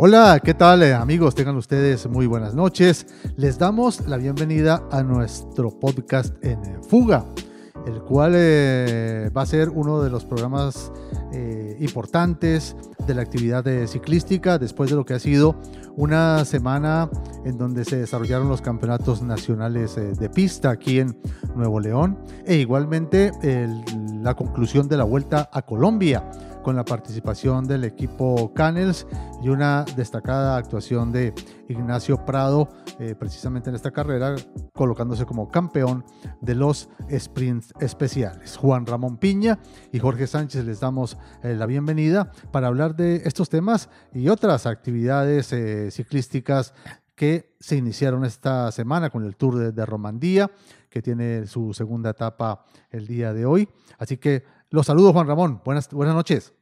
Hola, ¿qué tal eh, amigos? Tengan ustedes muy buenas noches. Les damos la bienvenida a nuestro podcast en Fuga, el cual eh, va a ser uno de los programas eh, importantes de la actividad ciclística después de lo que ha sido una semana en donde se desarrollaron los campeonatos nacionales de pista aquí en Nuevo León e igualmente la conclusión de la vuelta a Colombia con la participación del equipo Canels y una destacada actuación de Ignacio Prado, eh, precisamente en esta carrera, colocándose como campeón de los sprints especiales. Juan Ramón Piña y Jorge Sánchez les damos eh, la bienvenida para hablar de estos temas y otras actividades eh, ciclísticas que se iniciaron esta semana con el Tour de, de, Romandía, que tiene su segunda etapa el día de hoy. Así que los saludo, Juan Ramón. Buenas, buenas noches.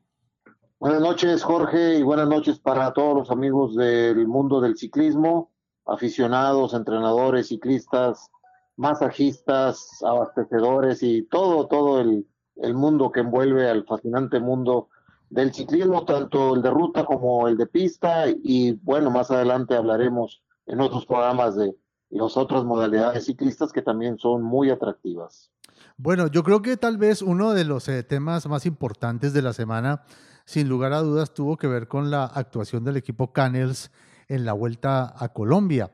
Buenas noches, Jorge, y buenas noches para todos los amigos del mundo del ciclismo, aficionados, entrenadores, ciclistas, masajistas, abastecedores y todo, todo el, el mundo que envuelve al fascinante mundo del ciclismo, tanto el de ruta como el de pista, y bueno, más adelante hablaremos en otros programas de las otras modalidades ciclistas que también son muy atractivas. Bueno, yo creo que tal vez uno de los eh, temas más importantes de la semana, sin lugar a dudas, tuvo que ver con la actuación del equipo Canels en la vuelta a Colombia.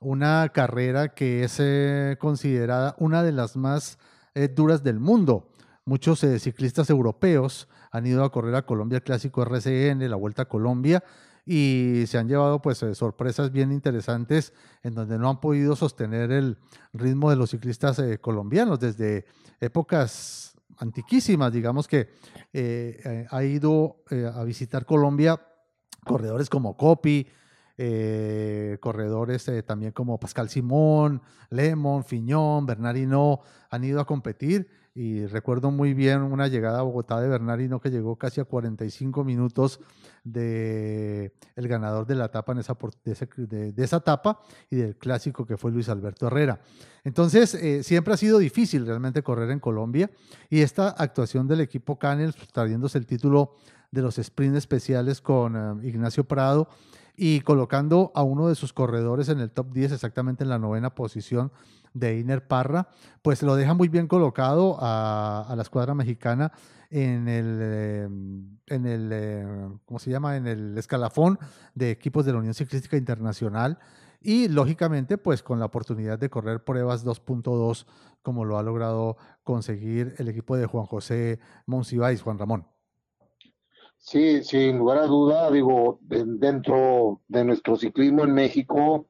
Una carrera que es eh, considerada una de las más eh, duras del mundo. Muchos ciclistas europeos han ido a correr a Colombia el clásico RCN, la Vuelta a Colombia, y se han llevado pues eh, sorpresas bien interesantes en donde no han podido sostener el ritmo de los ciclistas eh, colombianos desde épocas antiquísimas, digamos que eh, ha ido a visitar Colombia corredores como Copi, corredores también como Pascal Simón, Lemon, Fiñón, Bernardino han ido a competir y recuerdo muy bien una llegada a Bogotá de Bernardino que llegó casi a 45 minutos de el ganador de la etapa en esa, de, esa etapa y del clásico que fue Luis Alberto Herrera. Entonces, eh, siempre ha sido difícil realmente correr en Colombia y esta actuación del equipo Canel, pues, trayéndose el título de los sprints especiales con eh, Ignacio Prado y colocando a uno de sus corredores en el top 10, exactamente en la novena posición, de Iner Parra, pues lo deja muy bien colocado a, la escuadra mexicana en el, em, en el, eh, ¿cómo se llama? En el escalafón de equipos de la Unión Ciclística Internacional y lógicamente pues con la oportunidad de correr pruebas 2.2 como lo ha logrado conseguir el equipo de Juan José Monsiváis, Juan Ramón. Sí, sin lugar a duda, digo, dentro de nuestro ciclismo en México,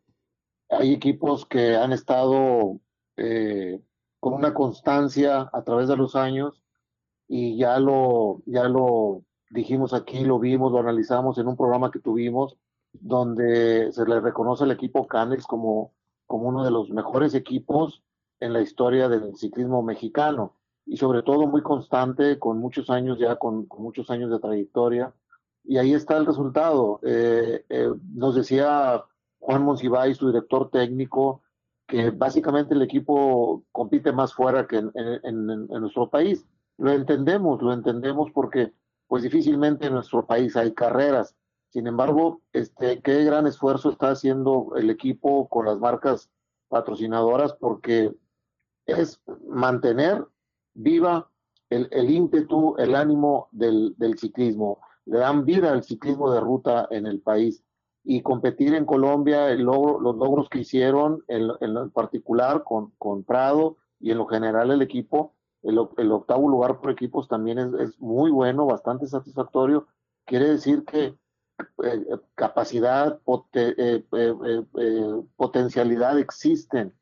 hay equipos que han estado eh, con una constancia a través de los años y ya lo, ya lo dijimos aquí, lo vimos, lo analizamos en un programa que tuvimos donde se le reconoce al equipo Canex como, como uno de los mejores equipos en la historia del ciclismo mexicano y sobre todo muy constante, con muchos años ya, con, muchos años de trayectoria. Y ahí está el resultado. Eh, eh, nos decía Juan Monsiváis, su director técnico, que básicamente el equipo compite más fuera que en, nuestro país. Lo entendemos, lo entendemos porque pues difícilmente en nuestro país hay carreras. Sin embargo, este, qué gran esfuerzo está haciendo el equipo con las marcas patrocinadoras porque es mantener viva el, ímpetu, el ánimo del, del, ciclismo. Le dan vida al ciclismo de ruta en el país y competir en Colombia, el logro, los logros que hicieron, en, en particular con, con, Prado y en lo general el equipo, el, el octavo lugar por equipos también es, es, muy bueno, bastante satisfactorio. Quiere decir que eh, capacidad, eh, eh, potencialidad existen,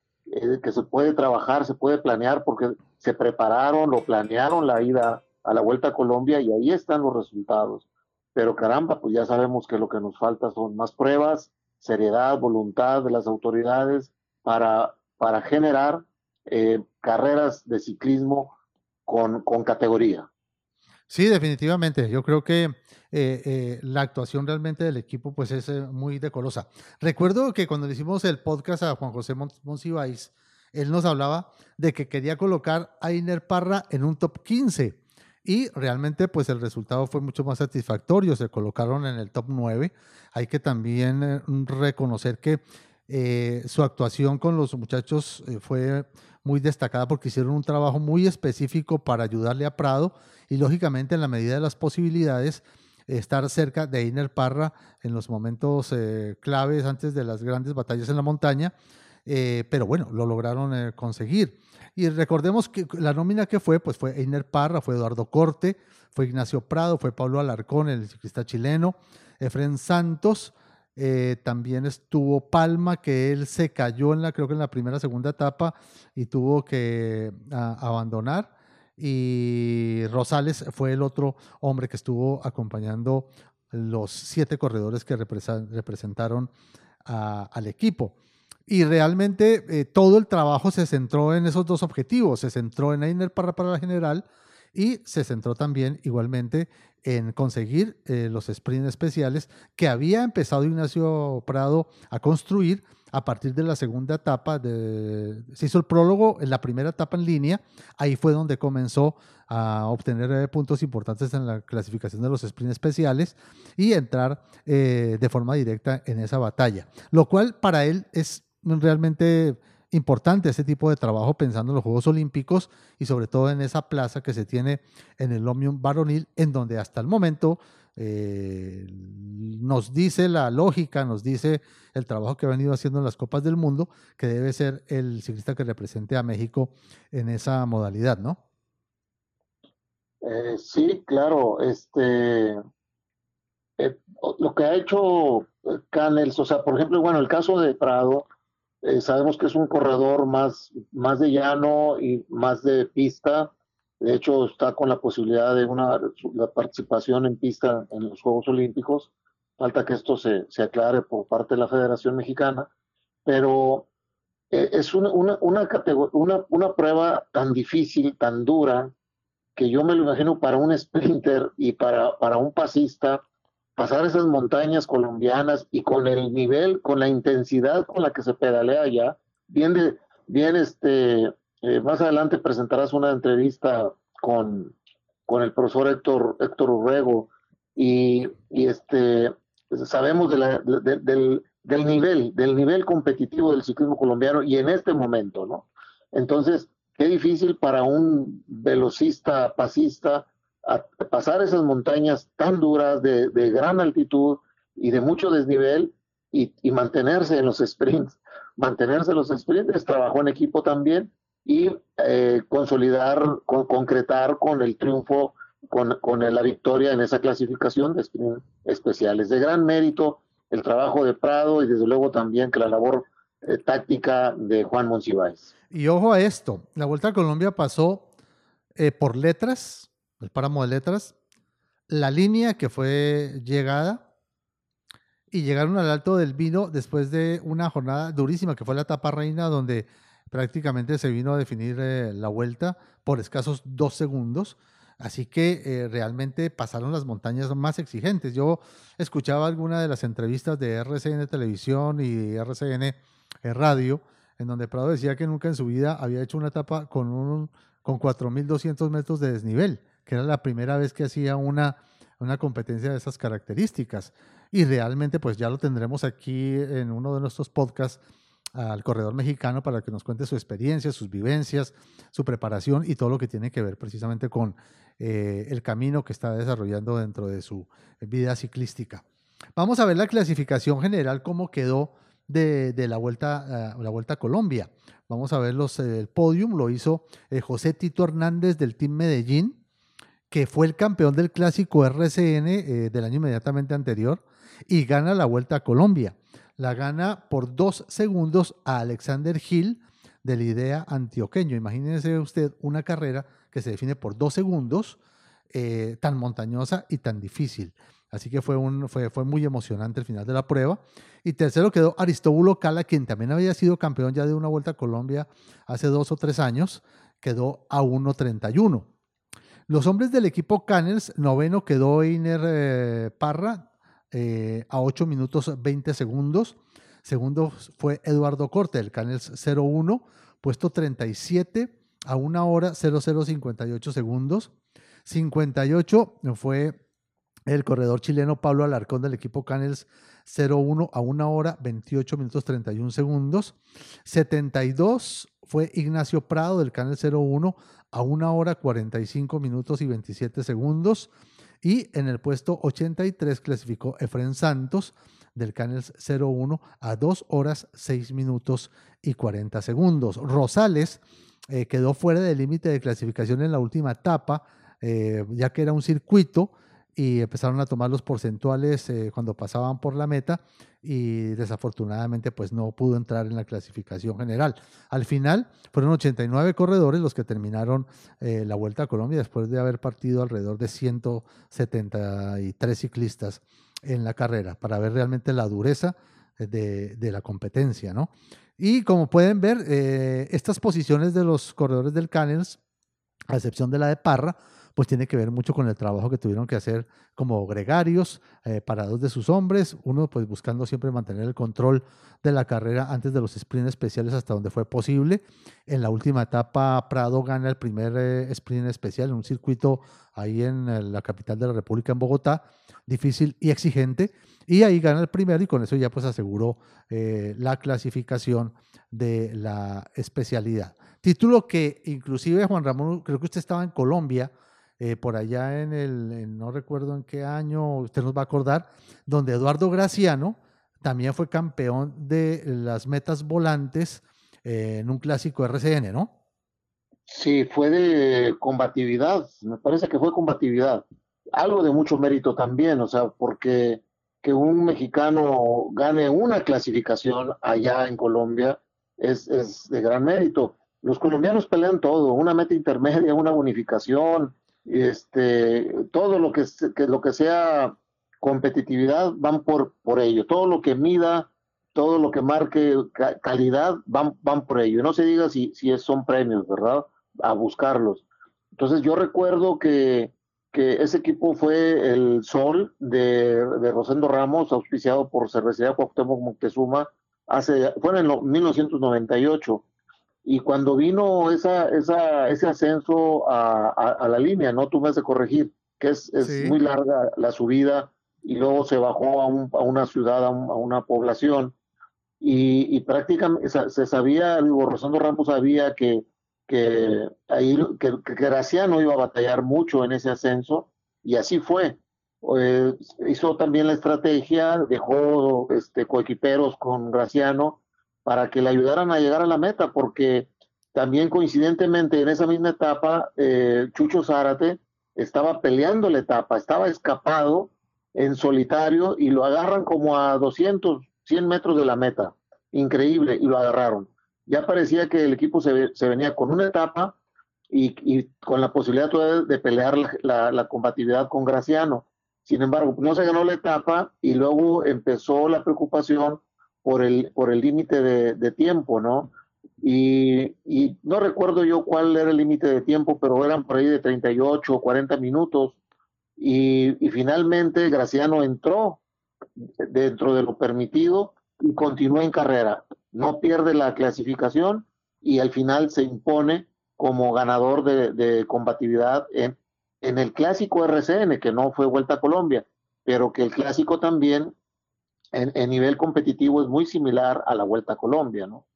que se puede trabajar, se puede planear, porque se prepararon, lo planearon la ida a la Vuelta a Colombia y ahí están los resultados pero caramba, pues ya sabemos que lo que nos falta son más pruebas, seriedad, voluntad de las autoridades para, para generar eh, carreras de ciclismo con, con, categoría. Sí, definitivamente. Yo creo que eh, eh, la actuación realmente del equipo pues es muy decorosa. Recuerdo que cuando le hicimos el podcast a Juan José Monsiváis, él nos hablaba de que quería colocar a Iner Parra en un top 15 y realmente pues el resultado fue mucho más satisfactorio, se colocaron en el top 9. Hay que también eh, reconocer que eh, su actuación con los muchachos eh, fue muy destacada porque hicieron un trabajo muy específico para ayudarle a Prado y lógicamente en la medida de las posibilidades estar cerca de Einer Parra en los momentos claves antes de las grandes batallas en la montaña, pero bueno, lo lograron conseguir. Y recordemos que la nómina que fue, pues fue Einer Parra, fue Eduardo Corte, fue Ignacio Prado, fue Pablo Alarcón, el ciclista chileno, Efren Santos, eh, también estuvo Palma, que él se cayó en la, creo que en la primera, segunda etapa y tuvo que abandonar. Y Rosales fue el otro hombre que estuvo acompañando los siete corredores que representaron al equipo. Y realmente eh, todo el trabajo se centró en esos dos objetivos. Se centró en Einer para, para la general y se centró también igualmente en conseguir eh, los sprints especiales que había empezado Ignacio Prado a construir a partir de la segunda etapa. Se hizo el prólogo en la primera etapa en línea. Ahí fue donde comenzó a obtener eh, puntos importantes en la clasificación de los sprints especiales y entrar de forma directa en esa batalla. Lo cual para él es realmente importante este tipo de trabajo pensando en los Juegos Olímpicos y sobre todo en esa plaza que se tiene en el Omnium varonil, en donde hasta el momento eh, nos dice la lógica, nos dice el trabajo que ha venido haciendo en las Copas del Mundo, que debe ser el ciclista que represente a México en esa modalidad, ¿no? Eh, sí, claro. Este, eh, lo que ha hecho Canels, o sea, por ejemplo, bueno, el caso de Prado, eh, sabemos que es un corredor más, más de llano y más de pista. De hecho, está con la posibilidad de una participación en pista en los Juegos Olímpicos. Falta que esto se, se aclare por parte de la Federación Mexicana. Pero eh, es una, una, una prueba tan difícil, tan dura, que yo me lo imagino para un sprinter y para, para un pasista pasar esas montañas colombianas y con el nivel, con la intensidad con la que se pedalea allá, bien, bien este, eh, más adelante presentarás una entrevista con, con el profesor Héctor, Héctor Urrego y, y este, sabemos del, del nivel, del nivel competitivo del ciclismo colombiano y en este momento, ¿no? Entonces, qué difícil para un velocista, pasista, pasar esas montañas tan duras de, gran altitud y de mucho desnivel y, mantenerse en los sprints. Mantenerse en los sprints, trabajó en equipo también y eh, consolidar, con, concretar con el triunfo, con, con, la victoria en esa clasificación de sprints especiales. De gran mérito el trabajo de Prado y desde luego también que la labor eh, táctica de Juan Monsiváis. Y ojo a esto, la Vuelta a Colombia pasó eh, por letras, el páramo de letras, la línea que fue llegada y llegaron al Alto del Vino después de una jornada durísima que fue la etapa reina donde prácticamente se vino a definir eh, la vuelta por escasos dos segundos. Así que eh, realmente pasaron las montañas más exigentes. Yo escuchaba alguna de las entrevistas de RCN Televisión y RCN Radio, en donde Prado decía que nunca en su vida había hecho una etapa con, un, con 4.200 metros de desnivel que era la primera vez que hacía una, una competencia de esas características. Y realmente, pues ya lo tendremos aquí en uno de nuestros podcasts al corredor mexicano para que nos cuente su experiencia, sus vivencias, su preparación y todo lo que tiene que ver precisamente con eh, el camino que está desarrollando dentro de su vida ciclística. Vamos a ver la clasificación general, cómo quedó de, de la, vuelta, uh, la Vuelta a Colombia. Vamos a ver los, el podium, lo hizo eh, José Tito Hernández del Team Medellín, que fue el campeón del clásico RCN eh, del año inmediatamente anterior y gana la Vuelta a Colombia. La gana por dos segundos a Alexander Hill del IDEA antioqueño. Imagínense usted una carrera que se define por dos segundos, eh, tan montañosa y tan difícil. Así que fue, fue, fue muy emocionante el final de la prueba. Y tercero quedó Aristóbulo Cala, quien también había sido campeón ya de una Vuelta a Colombia hace dos o tres años, quedó a 1.31. Los hombres del equipo Canners, noveno quedó Einer eh, Parra eh, a 8 minutos 20 segundos. Segundo fue Eduardo Corte, del Canners 01, puesto 37 a 1 hora 0058 segundos. 58 fue el corredor chileno Pablo Alarcón del equipo Canels 01 a 1 hora 28 minutos 31 segundos. 72 fue Ignacio Prado del Canel 01 a 1 hora 45 minutos y 27 segundos. Y en el puesto 83 clasificó Efren Santos del Canels 01 a 2 horas 6 minutos y 40 segundos. Rosales eh, quedó fuera del límite de clasificación en la última etapa, eh, ya que era un circuito y empezaron a tomar los porcentuales eh, cuando pasaban por la meta y desafortunadamente pues no pudo entrar en la clasificación general. Al final fueron 89 corredores los que terminaron eh, la Vuelta a Colombia después de haber partido alrededor de 173 ciclistas en la carrera para ver realmente la dureza eh, de, de la competencia, ¿no? Y como pueden ver, estas posiciones de los corredores del Canels, a excepción de la de Parra, pues tiene que ver mucho con el trabajo que tuvieron que hacer como gregarios, eh, para dos de sus hombres, uno pues buscando siempre mantener el control de la carrera antes de los sprints especiales hasta donde fue posible. En la última etapa, Prado gana el primer eh, sprint especial en un circuito ahí en eh, la capital de la República, en Bogotá, difícil y exigente, y ahí gana el primero y con eso ya pues aseguró la clasificación de la especialidad. Título que inclusive Juan Ramón, creo que usted estaba en Colombia, eh, por allá en el, no recuerdo en qué año, usted nos va a acordar, donde Eduardo Graciano también fue campeón de las metas volantes eh, en un clásico RCN, ¿no? Sí, fue de combatividad, me parece que fue combatividad. Algo de mucho mérito también, o sea, porque que un mexicano gane una clasificación allá en Colombia es, es de gran mérito. Los colombianos pelean todo, una meta intermedia, una bonificación, este, todo lo que, lo que sea competitividad van por, por ello, todo lo que mida, todo lo que marque calidad van, van por ello. No se diga si, si son premios, ¿verdad? A buscarlos. Entonces yo recuerdo que, que ese equipo fue el Sol de, de Rosendo Ramos, auspiciado por Cervecería Cuauhtémoc Moctezuma, hace, fue en el 1998 y cuando vino esa, esa, ese ascenso a, la línea, ¿no? Tú me has de corregir, que es, es muy larga la subida y luego se bajó a, a una ciudad, a, una población y, y prácticamente se sabía, digo, Rosando Ramos sabía que, que ahí que, que Graciano iba a batallar mucho en ese ascenso y así fue. Eh, hizo también la estrategia, dejó este, coequiperos con Graciano para que le ayudaran a llegar a la meta, porque también coincidentemente en esa misma etapa, eh, Chucho Zárate estaba peleando la etapa, estaba escapado en solitario y lo agarran como a 200, 100 metros de la meta. Increíble, y lo agarraron. Ya parecía que el equipo se, venía con una etapa y, con la posibilidad todavía de pelear la, la combatividad con Graciano. Sin embargo, no se ganó la etapa y luego empezó la preocupación por el por el límite de, tiempo, ¿no? Y, y, no recuerdo yo cuál era el límite de tiempo, pero eran por ahí de 38 o 40 minutos. Y, y, finalmente Graciano entró dentro de lo permitido y continuó en carrera. No pierde la clasificación y al final se impone como ganador de, de combatividad en, en el clásico RCN, que no fue Vuelta a Colombia, pero que el clásico también en, nivel competitivo es muy similar a la Vuelta a Colombia, ¿no?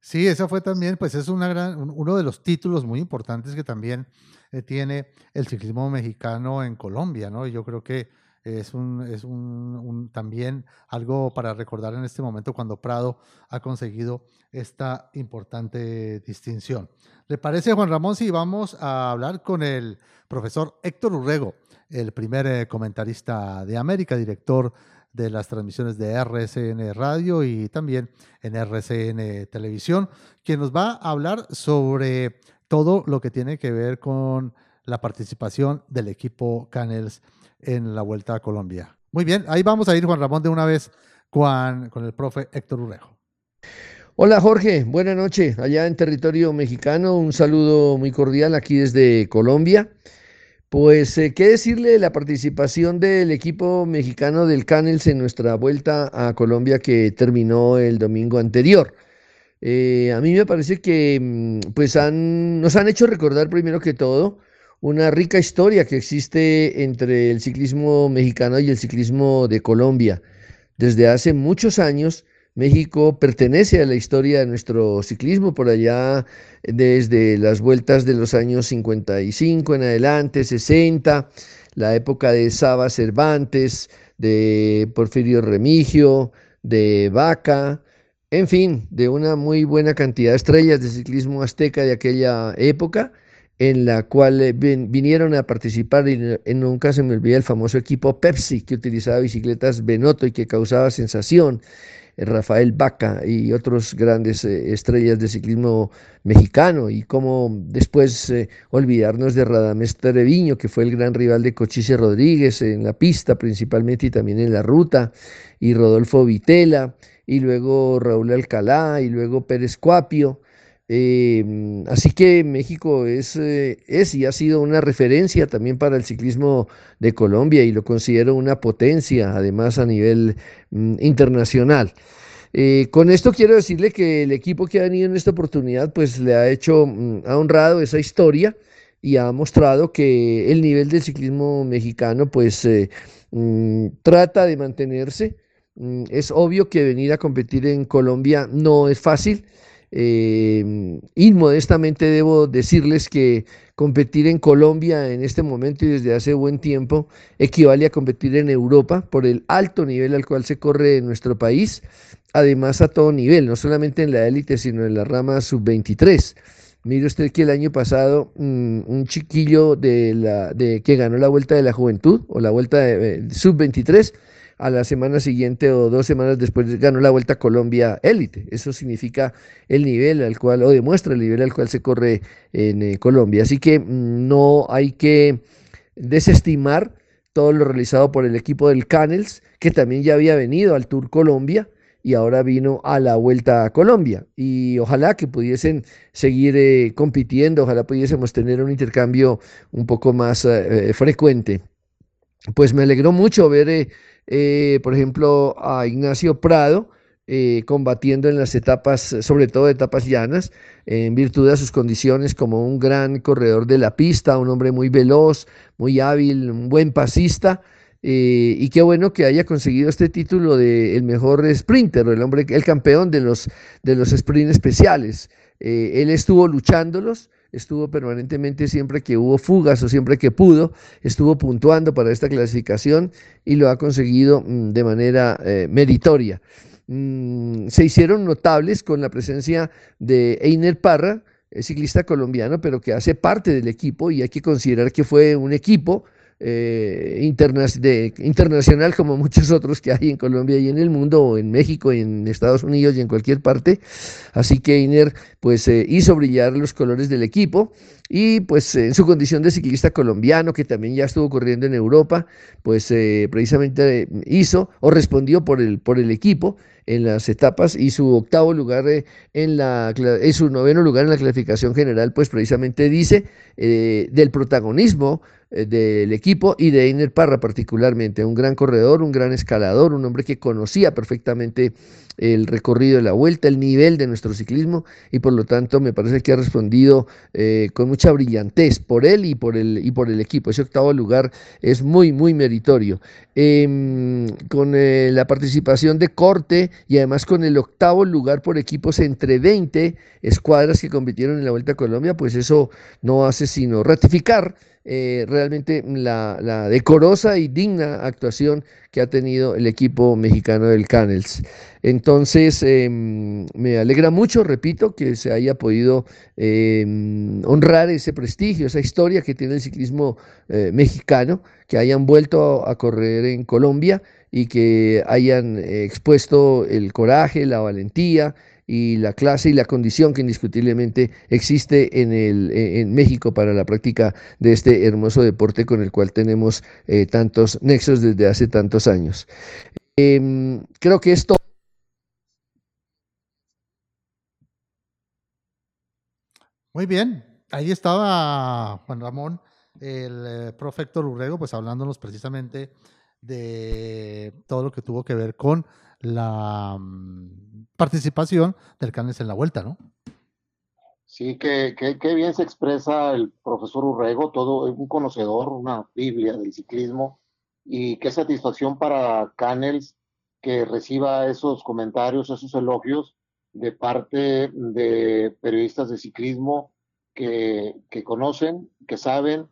Sí, esa fue también, pues es una gran, uno de los títulos muy importantes que también eh, tiene el ciclismo mexicano en Colombia, ¿no? Yo creo que es, un, es un, también algo para recordar en este momento cuando Prado ha conseguido esta importante distinción. ¿Le parece, Juan Ramón, si vamos a hablar con el profesor Héctor Urrego, el primer eh, comentarista de América, director de las transmisiones de RCN Radio y también en RCN Televisión, quien nos va a hablar sobre todo lo que tiene que ver con la participación del equipo Canels en la Vuelta a Colombia. Muy bien, ahí vamos a ir, Juan Ramón, de una vez con, con el profe Héctor Urrejo. Hola Jorge, buena noche. Allá en territorio mexicano, un saludo muy cordial aquí desde Colombia. Pues, eh, ¿qué decirle de la participación del equipo mexicano del Canels en nuestra vuelta a Colombia que terminó el domingo anterior? Eh, a mí me parece que mm, pues han, nos han hecho recordar primero que todo una rica historia que existe entre el ciclismo mexicano y el ciclismo de Colombia. Desde hace muchos años, México pertenece a la historia de nuestro ciclismo por allá desde las vueltas de los años 55 en adelante, 60, la época de Saba Cervantes, de Porfirio Remigio, de Vaca, en fin, de una muy buena cantidad de estrellas de ciclismo azteca de aquella época en la cual eh, vinieron a participar y nunca se me olvida el famoso equipo Pepsi que utilizaba bicicletas Benotto y que causaba sensación. Rafael Vaca y otros grandes eh, estrellas de ciclismo mexicano y cómo después eh, olvidarnos de Radamés Treviño, que fue el gran rival de Cochise Rodríguez en la pista principalmente y también en la ruta, y Rodolfo Vitela, y luego Raúl Alcalá, y luego Pérez Cuapio. Em, así que México es, eh, es y ha sido una referencia también para el ciclismo de Colombia y lo considero una potencia, además a nivel mm, internacional. Eh, con esto quiero decirle que el equipo que ha venido en esta oportunidad, pues le ha hecho, mm, ha honrado esa historia y ha mostrado que el nivel del ciclismo mexicano, pues eh, mm, trata de mantenerse. es obvio que venir a competir en Colombia no es fácil eh, inmodestamente debo decirles que competir en Colombia en este momento y desde hace buen tiempo equivale a competir en Europa por el alto nivel al cual se corre en nuestro país, además a todo nivel, no solamente en la élite, sino en la rama sub-23. Mire usted que el año pasado mm, un chiquillo de la, de, que ganó la Vuelta de la Juventud o la Vuelta de, eh, sub-23 a la semana siguiente o dos semanas después ganó la Vuelta a Colombia élite. Eso significa el nivel al cual, o demuestra el nivel al cual se corre en eh, Colombia. Así que mm, no hay que desestimar todo lo realizado por el equipo del Canels, que también ya había venido al Tour Colombia y ahora vino a la Vuelta a Colombia. Y ojalá que pudiesen seguir eh, compitiendo, ojalá pudiésemos tener un intercambio un poco más eh, frecuente. Pues me alegró mucho ver por ejemplo, a Ignacio Prado, eh, combatiendo en las etapas, sobre todo etapas llanas, en virtud de sus condiciones como un gran corredor de la pista, un hombre muy veloz, muy hábil, un buen pasista. Eh, y qué bueno que haya conseguido este título de el mejor sprinter, el hombre, el campeón de los, de los sprints especiales. él estuvo luchándolos, estuvo permanentemente siempre que hubo fugas o siempre que pudo, estuvo puntuando para esta clasificación y lo ha conseguido mm, de manera eh, meritoria. Mm, se hicieron notables con la presencia de Einer Parra, ciclista colombiano, pero que hace parte del equipo y hay que considerar que fue un equipo eh, internacional como muchos otros que hay en Colombia y en el mundo, o en México, y en Estados Unidos y en cualquier parte. Así que Iner pues eh, hizo brillar los colores del equipo y pues en su condición de ciclista colombiano, que también ya estuvo corriendo en Europa, pues eh, precisamente hizo o respondió por el, por el equipo en las etapas y su octavo lugar en la su noveno lugar en la clasificación general pues precisamente dice del protagonismo eh, del equipo y de Einer Parra particularmente, un gran corredor, un gran escalador, un hombre que conocía perfectamente el recorrido de la vuelta, el nivel de nuestro ciclismo y por lo tanto me parece que ha respondido eh, con mucha brillantez por él y por el, y por el equipo. Ese octavo lugar es muy, muy meritorio. Em, con eh, la participación de Corte y además con el octavo lugar por equipos entre 20 escuadras que compitieron en la Vuelta a Colombia, pues eso no hace sino ratificar eh, realmente la, decorosa y digna actuación que ha tenido el equipo mexicano del Canels. Entonces, em, me alegra mucho, repito, que se haya podido em, honrar ese prestigio, esa historia que tiene el ciclismo eh, mexicano, que hayan vuelto a correr en Colombia y que hayan eh, expuesto el coraje, la valentía, y la clase y la condición que indiscutiblemente existe en, el, e, en México para la práctica de este hermoso deporte con el cual tenemos eh, tantos nexos desde hace tantos años. Em, creo que esto... Muy bien, ahí estaba Juan Ramón, el eh, profecto Urrego, pues hablándonos precisamente de todo lo que tuvo que ver con la mm, participación del Canes en la vuelta, ¿no? Sí, que, que, bien se expresa el profesor Urrego, todo un conocedor, una Biblia del ciclismo, y qué satisfacción para Canels que reciba esos comentarios, esos elogios de parte de periodistas de ciclismo que, que conocen, que saben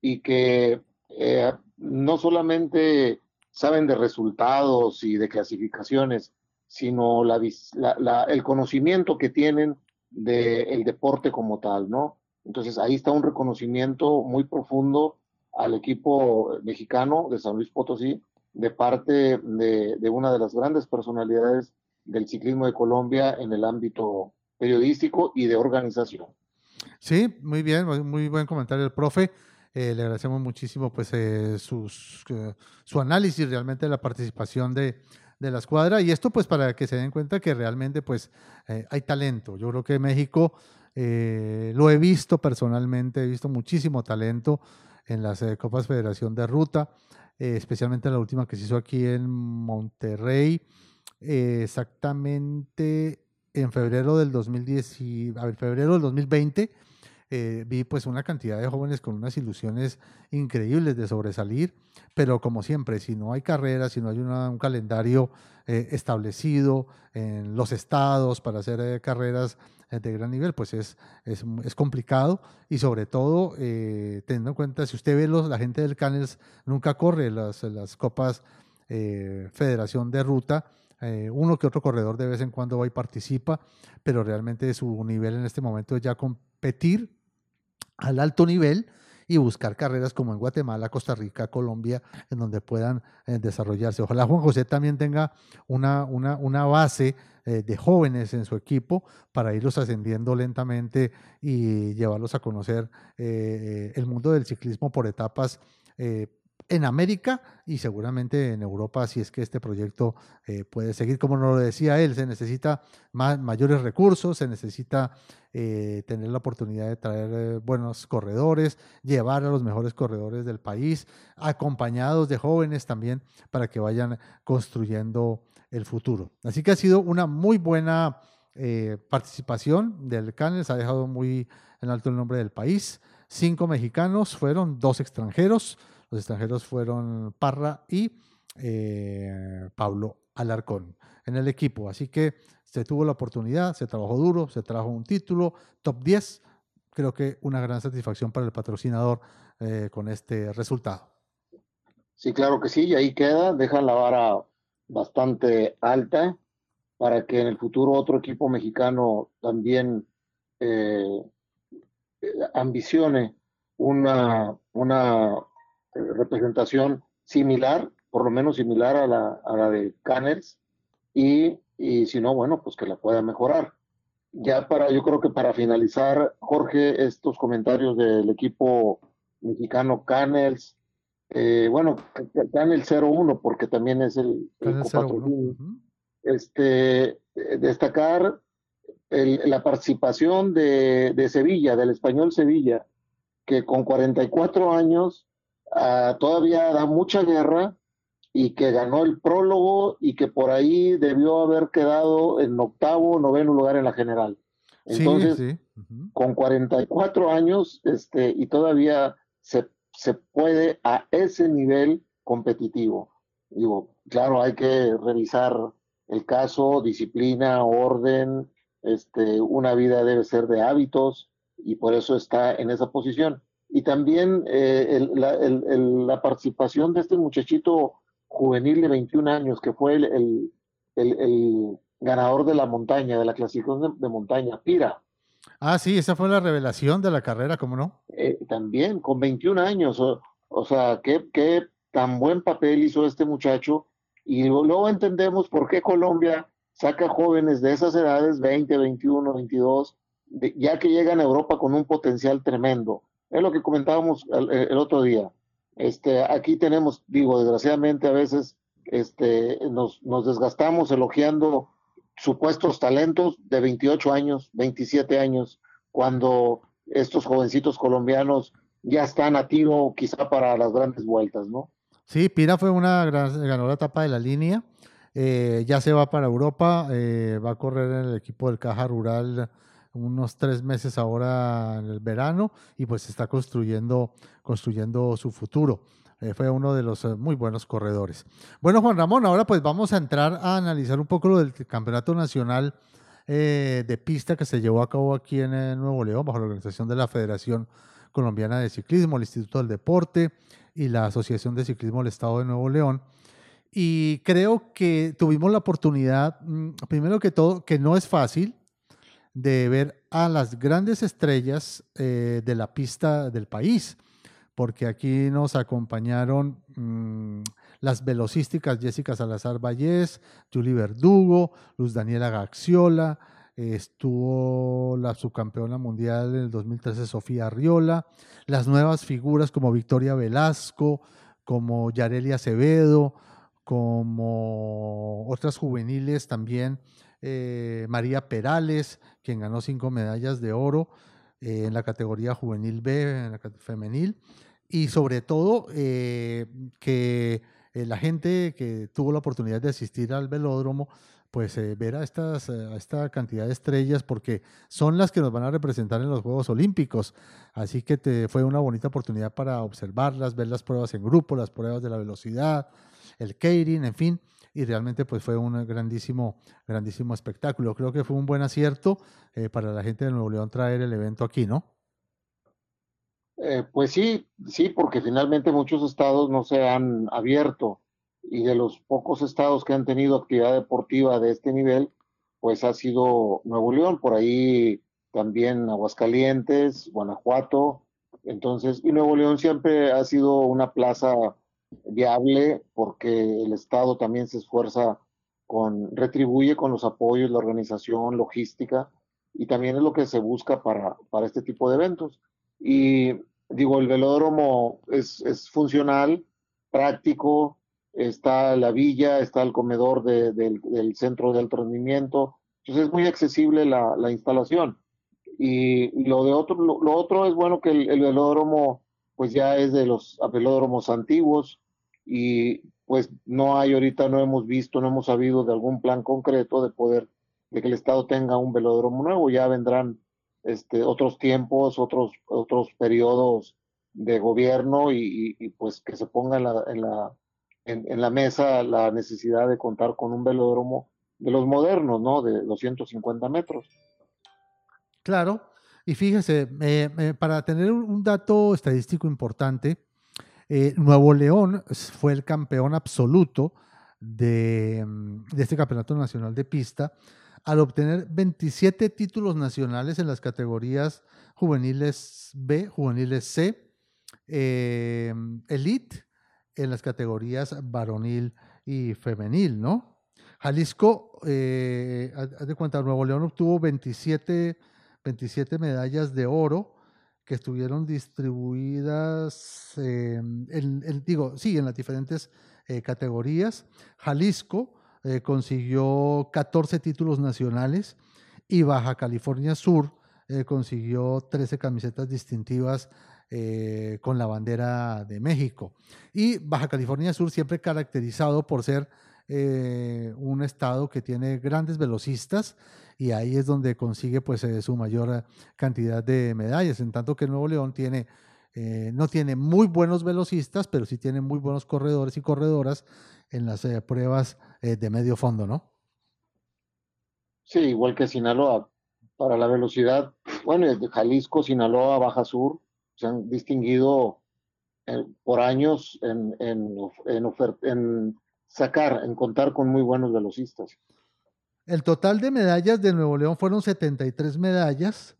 y que eh, no solamente saben de resultados y de clasificaciones, sino el conocimiento que tienen del deporte como tal, ¿no? Entonces ahí está un reconocimiento muy profundo al equipo mexicano de San Luis Potosí de parte de, de, una de las grandes personalidades del ciclismo de Colombia en el ámbito periodístico y de organización. Sí, muy bien, muy buen comentario el profe. Eh, le agradecemos muchísimo pues eh, sus, su análisis realmente de la participación de, de, la escuadra y esto pues para que se den cuenta que realmente pues eh, hay talento. Yo creo que México lo he visto personalmente, he visto muchísimo talento en las Copas Federación de Ruta, especialmente la última que se hizo aquí en Monterrey, exactamente en febrero del 2010, a febrero del 2020 eh, vi pues una cantidad de jóvenes con unas ilusiones increíbles de sobresalir, pero como siempre, si no hay carreras, si no hay un calendario eh, establecido en los estados para hacer eh, carreras de gran nivel, pues es, es, es complicado. Y sobre todo teniendo en cuenta, si usted ve los, la gente del Canels nunca corre las, las copas Federación de Ruta, uno que otro corredor de vez en cuando va y participa, pero realmente su nivel en este momento es ya competir al alto nivel y buscar carreras como en Guatemala, Costa Rica, Colombia, en donde puedan eh, desarrollarse. Ojalá Juan José también tenga una, una, una base eh, de jóvenes en su equipo para irlos ascendiendo lentamente y llevarlos a conocer eh, el mundo del ciclismo por etapas en América y seguramente en Europa si es que este proyecto eh, puede seguir. Como nos lo decía él, se necesita más, mayores recursos, se necesita eh, tener la oportunidad de traer eh, buenos corredores, llevar a los mejores corredores del país, acompañados de jóvenes también para que vayan construyendo el futuro. Así que ha sido una muy buena participación del CANES, ha dejado muy en alto el nombre del país. Cinco mexicanos fueron, dos extranjeros. Los extranjeros fueron Parra y eh, Pablo Alarcón en el equipo. Así que se tuvo la oportunidad, se trabajó duro, se trajo un título, top 10. Creo que una gran satisfacción para el patrocinador eh, con este resultado. Sí, claro que sí, y ahí queda, deja la vara bastante alta para que en el futuro otro equipo mexicano también eh, ambicione una, una representación similar, por lo menos similar a la, a la de Canels, y, y si no, bueno, pues que la pueda mejorar. Ya para, yo creo que para finalizar, Jorge, estos comentarios del equipo mexicano Canels, eh, bueno, Canels 01, porque también es el, este, eh, destacar la participación de, de Sevilla, del español Sevilla, que con 44 años Ah, todavía da mucha guerra y que ganó el prólogo y que por ahí debió haber quedado en octavo, noveno lugar en la general. Entonces, con 44 años este, y todavía se, se puede a ese nivel competitivo. Digo, claro, hay que revisar el caso, disciplina, orden, este, una vida debe ser de hábitos y por eso está en esa posición y también eh, la, participación de este muchachito juvenil de 21 años, que fue el, ganador de la montaña, de la clasificación de, montaña, Pira. Ah, sí, esa fue la revelación de la carrera, ¿cómo no? Eh, también, con 21 años, o, sea, qué, qué tan buen papel hizo este muchacho. Y luego entendemos por qué Colombia saca jóvenes de esas edades, 20, 21, 22, ya que llegan a Europa con un potencial tremendo. Es lo que comentábamos el, otro día. Este, aquí tenemos, digo, desgraciadamente a veces este, nos, nos desgastamos elogiando supuestos talentos de 28 años, 27 años, cuando estos jovencitos colombianos ya están a tiro quizá para las grandes vueltas, ¿no? Sí, Pira fue una gran, ganó la etapa de la línea, eh, ya se va para Europa, eh, va a correr en el equipo del Caja Rural unos tres meses ahora en el verano y pues está construyendo, construyendo su futuro. Eh, fue uno de los muy buenos corredores. Bueno, Juan Ramón, ahora pues vamos a entrar a analizar un poco lo del Campeonato Nacional de Pista que se llevó a cabo aquí en Nuevo León bajo la organización de la Federación Colombiana de Ciclismo, el Instituto del Deporte y la Asociación de Ciclismo del Estado de Nuevo León. Y creo que tuvimos la oportunidad, mm, primero que todo, que no es fácil de ver a las grandes estrellas eh, de la pista del país, porque aquí nos acompañaron mm, las velocísticas Jessica Salazar Vallés, Julie Verdugo, Luz Daniela Gaxiola, estuvo la subcampeona mundial en el 2013 Sofía Arriola, las nuevas figuras como Victoria Velasco, como Yarelia Acevedo, como otras juveniles también, eh, María Perales, quien ganó cinco medallas de oro eh, en la categoría juvenil B, en la femenil, y sobre todo eh, que la gente que tuvo la oportunidad de asistir al velódromo pues ver a, estas, esta cantidad de estrellas porque son las que nos van a representar en los Juegos Olímpicos. Así que te, fue una bonita oportunidad para observarlas, ver las pruebas en grupo, las pruebas de la velocidad, el catering, en fin. Y realmente pues fue un grandísimo, grandísimo espectáculo. Creo que fue un buen acierto eh, para la gente de Nuevo León traer el evento aquí, ¿no? pues sí, sí, porque finalmente muchos estados no se han abierto y de los pocos estados que han tenido actividad deportiva de este nivel, pues ha sido Nuevo León, por ahí también Aguascalientes, Guanajuato, entonces, y Nuevo León siempre ha sido una plaza viable porque el Estado también se esfuerza con, retribuye con los apoyos, la organización, logística, y también es lo que se busca para, para este tipo de eventos. Y digo, el velódromo es, es funcional, práctico, está la villa, está el comedor del centro de alto entonces es muy accesible la, instalación. Y lo de otro, lo, otro es bueno que el, velódromo pues ya es de los velódromos antiguos y pues no hay ahorita, no hemos visto, no hemos sabido de algún plan concreto de poder, de que el Estado tenga un velódromo nuevo, ya vendrán este, otros tiempos, otros, otros periodos de gobierno y, pues que se ponga en la en, la mesa la necesidad de contar con un velódromo de los modernos, ¿no? De 250 metros. Claro, y fíjese, para tener un dato estadístico importante, eh, Nuevo León fue el campeón absoluto de, de, este Campeonato Nacional de Pista al obtener 27 títulos nacionales en las categorías juveniles B, juveniles C, eh, Elite en las categorías varonil y femenil, ¿no? Jalisco, eh, de cuenta, Nuevo León obtuvo 27, 27 medallas de oro que estuvieron distribuidas, en, digo, sí, en las diferentes eh, categorías. Jalisco eh, consiguió 14 títulos nacionales y Baja California Sur eh, consiguió 13 camisetas distintivas eh, con la bandera de México. Y Baja California Sur siempre caracterizado por ser eh, un estado que tiene grandes velocistas y ahí es donde consigue pues eh, su mayor cantidad de medallas, en tanto que Nuevo León tiene, no tiene muy buenos velocistas, pero sí tiene muy buenos corredores y corredoras en las pruebas de medio fondo, ¿no? Sí, igual que Sinaloa, para la velocidad, bueno, Jalisco, Sinaloa, Baja Sur, se han distinguido eh, por años en, en, en, sacar, en contar con muy buenos velocistas. El total de medallas de Nuevo León fueron 73 medallas,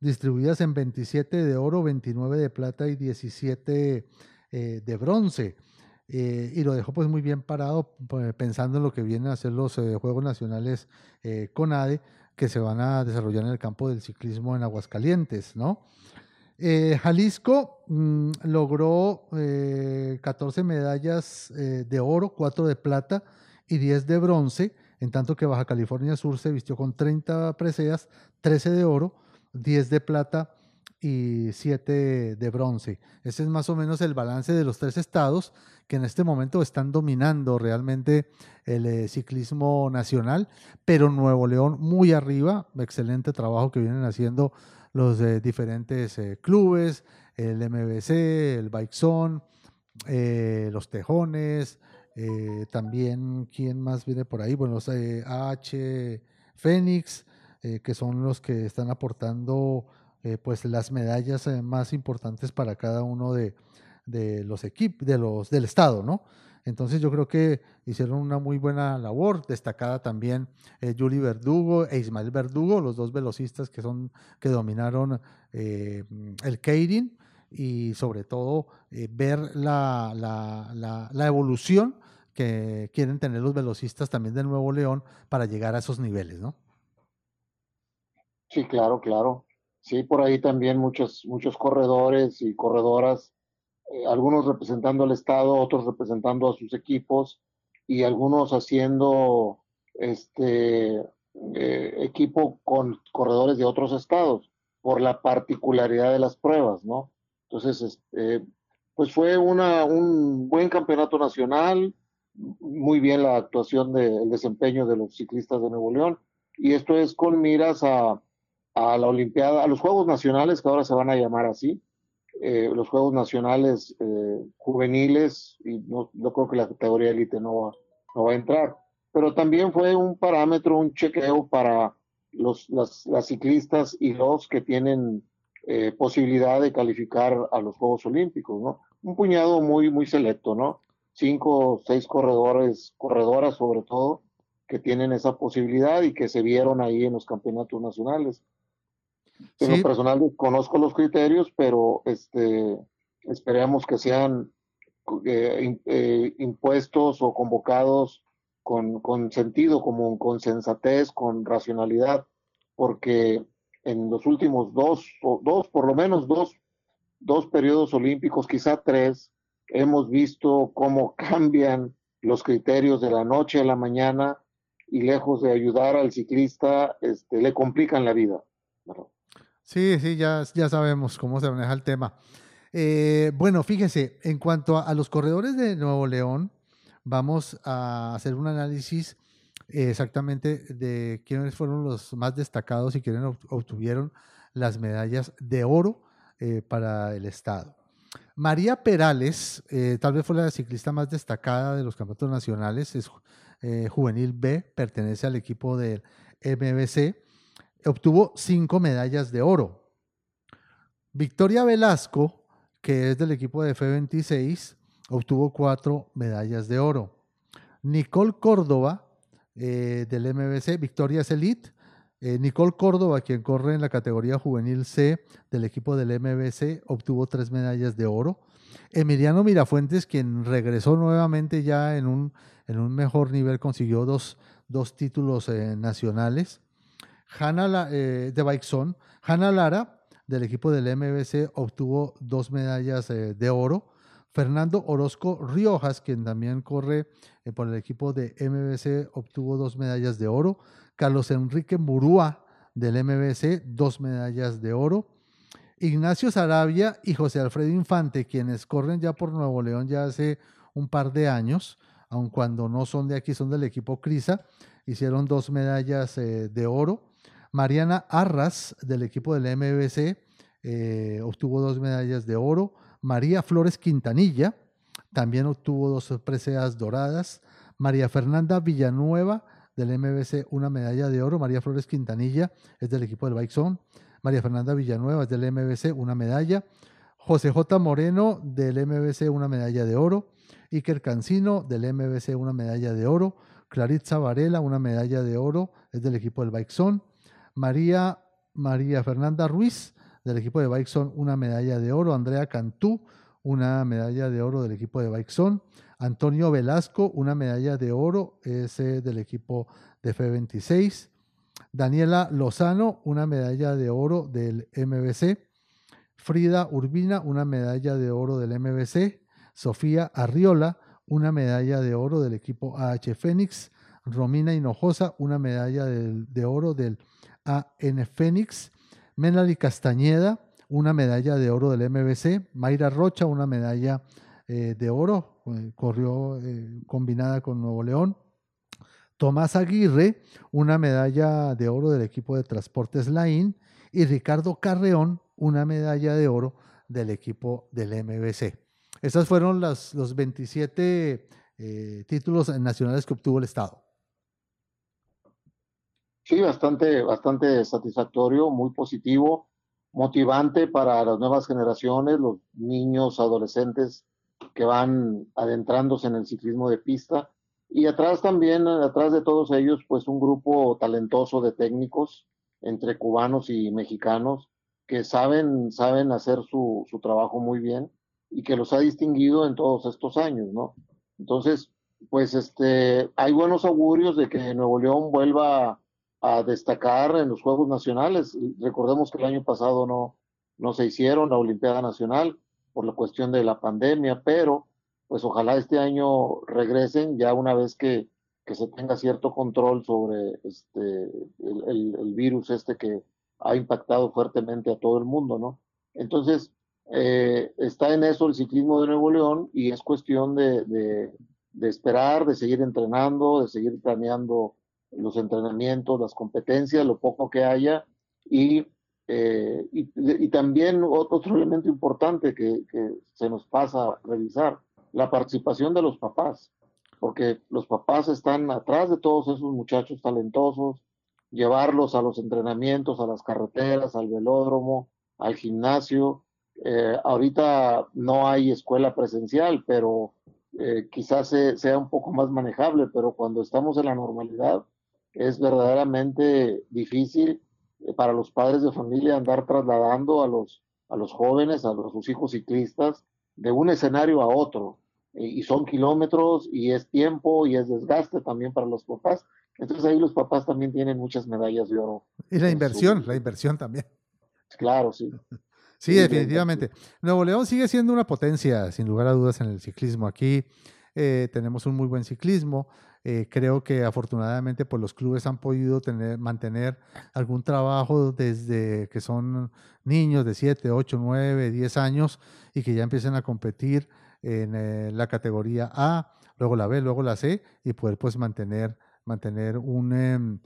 distribuidas en 27 de oro, 29 de plata y 17 eh, de bronce. Eh, y lo dejó pues muy bien parado pues, pensando en lo que vienen a ser los Juegos Nacionales CONADE que se van a desarrollar en el campo del ciclismo en Aguascalientes, ¿no? Eh, Jalisco mm, logró 14 eh, medallas eh, de oro, 4 de plata y 10 de bronce, en tanto que Baja California Sur se vistió con 30 preseas, 13 de oro, 10 de plata y siete de bronce. Ese es más o menos el balance de los tres estados que en este momento están dominando realmente el eh, ciclismo nacional, pero Nuevo León muy arriba, excelente trabajo que vienen haciendo los eh, diferentes eh, clubes, el MBC, el Bike Zone, los Tejones, también, ¿quién más viene por ahí? Bueno, los H Fénix, que son los que están aportando pues las medallas más importantes para cada uno de, de los equipos, de los, del Estado, ¿no? Entonces yo creo que hicieron una muy buena labor, destacada también eh, Yuri Verdugo e Ismael Verdugo, los dos velocistas que son que dominaron eh, el Keirin y sobre todo eh, ver la, la, la, evolución que quieren tener los velocistas también de Nuevo León para llegar a esos niveles, ¿no? Sí, claro, claro. Sí, por ahí también muchos, muchos corredores y corredoras eh, algunos representando al Estado, otros representando a sus equipos y algunos haciendo este eh, equipo con corredores de otros estados por la particularidad de las pruebas, ¿no? Entonces, este, pues fue una, un buen campeonato nacional, muy bien la actuación del desempeño de los ciclistas de Nuevo León, y esto es con miras a, a la Olimpiada, a los Juegos Nacionales, que ahora se van a llamar así, eh, los Juegos Nacionales eh, juveniles y no, creo que la categoría élite no va, no va a entrar. Pero también fue un parámetro, un chequeo para los, las, ciclistas y los que tienen eh, posibilidad de calificar a los Juegos Olímpicos, ¿no? Un puñado muy, muy selecto, ¿no? Cinco o seis corredores, corredoras sobre todo, que tienen esa posibilidad y que se vieron ahí en los campeonatos nacionales. En lo personal conozco los criterios, pero este, esperemos que sean eh, eh, impuestos o convocados con, con sentido común, con sensatez, con racionalidad, porque en los últimos dos, o dos, por lo menos dos, dos periodos olímpicos, quizá tres, hemos visto cómo cambian los criterios de la noche a la mañana y lejos de ayudar al ciclista, este, le complican la vida. Sí, sí, ya, ya sabemos cómo se maneja el tema. Eh, bueno, fíjese, en cuanto a, los corredores de Nuevo León, vamos a hacer un análisis exactamente de quiénes fueron los más destacados y quiénes obtuvieron las medallas de oro eh, para el Estado. María Perales, eh, tal vez fue la ciclista más destacada de los campeonatos nacionales, es juvenil B, pertenece al equipo del MBC obtuvo cinco medallas de oro. Victoria Velasco, que es del equipo de F26, obtuvo cuatro medallas de oro. Nicole Córdoba, eh, del MBC, Victoria Elite. Eh, Nicole Córdoba, quien corre en la categoría juvenil C del equipo del MBC, obtuvo tres medallas de oro. Emiliano Mirafuentes, quien regresó nuevamente ya en un, en un mejor nivel, consiguió dos, títulos eh, nacionales. Hanna, eh, de. Hanna Lara, del equipo del MBC, obtuvo dos medallas eh, de oro. Fernando Orozco Riojas, quien también corre por el equipo de MBC, obtuvo dos medallas de oro. Carlos Enrique Murúa, del MBC, dos medallas de oro. Ignacio Sarabia y José Alfredo Infante, quienes corren ya por Nuevo León ya hace un par de años, aun cuando no son de aquí, son del equipo Crisa, hicieron dos medallas de oro. Mariana Arras, del equipo del MBC, eh, obtuvo dos medallas de oro. María Flores Quintanilla también obtuvo dos preseas doradas. María Fernanda Villanueva, del MBC, una medalla de oro. María Flores Quintanilla es del equipo del Bike Zone. María Fernanda Villanueva es del MBC, una medalla. José J. Moreno, del MBC, una medalla de oro. Iker Cancino, del MBC, una medalla de oro. Claritza Varela, una medalla de oro, es del equipo del Bike Zone. María, María Fernanda Ruiz, del equipo de Bikeson, una medalla de oro. Andrea Cantú, una medalla de oro del equipo de Bikeson. Antonio Velasco, una medalla de oro, ese del equipo de F26. Daniela Lozano, una medalla de oro del MBC. Frida Urbina, una medalla de oro del MBC. Sofía Arriola, una medalla de oro del equipo AH Fénix. Romina Hinojosa, una medalla de, oro del AN Fénix, Menali Castañeda, una medalla de oro del MBC, Mayra Rocha, una medalla eh, de oro, eh, corrió eh, combinada con Nuevo León. Tomás Aguirre, una medalla de oro del equipo de Transportes Laín, y Ricardo Carreón, una medalla de oro del equipo del MBC. Esos fueron las, los 27 títulos nacionales que obtuvo el Estado. Sí, bastante, bastante satisfactorio, muy positivo, motivante para las nuevas generaciones, los niños, adolescentes que van adentrándose en el ciclismo de pista. Y atrás también, atrás de todos ellos, pues un grupo talentoso de técnicos entre cubanos y mexicanos que saben, saben hacer su, su trabajo muy bien y que los ha distinguido en todos estos años, ¿no? Entonces, pues este, hay buenos augurios de que Nuevo León vuelva a destacar en los Juegos Nacionales. Recordemos que el año pasado no, no se hicieron la Olimpiada Nacional por la cuestión de la pandemia, pero pues ojalá este año regresen ya una vez que, que se tenga cierto control sobre este, el, virus este que ha impactado fuertemente a todo el mundo, ¿no? Entonces, eh, está en eso el ciclismo de Nuevo León y es cuestión de, de, de, esperar, de seguir entrenando, de seguir planeando los entrenamientos, las competencias, lo poco que haya y eh, y, también otro elemento importante que, se nos pasa a revisar, la participación de los papás, porque los papás están atrás de todos esos muchachos talentosos, llevarlos a los entrenamientos, a las carreteras, al velódromo, al gimnasio. Eh, ahorita no hay escuela presencial, pero eh, quizás sea un poco más manejable, pero cuando estamos en la normalidad es verdaderamente difícil para los padres de familia andar trasladando a los, a los jóvenes, a los, sus hijos ciclistas, de un escenario a otro. y son kilómetros y es tiempo y es desgaste también para los papás. Entonces ahí los papás también tienen muchas medallas de oro. Y la inversión, la inversión también. Claro, sí. Sí, definitivamente. Nuevo León sigue siendo una potencia, sin lugar a dudas, en el ciclismo. Aquí eh, tenemos un muy buen ciclismo. Eh, creo que afortunadamente pues, los clubes han podido tener, mantener algún trabajo desde que son niños de 7, 8, 9, 10 años y que ya empiecen a competir en eh, la categoría A, luego la B, luego la C y poder pues mantener, mantener un, em,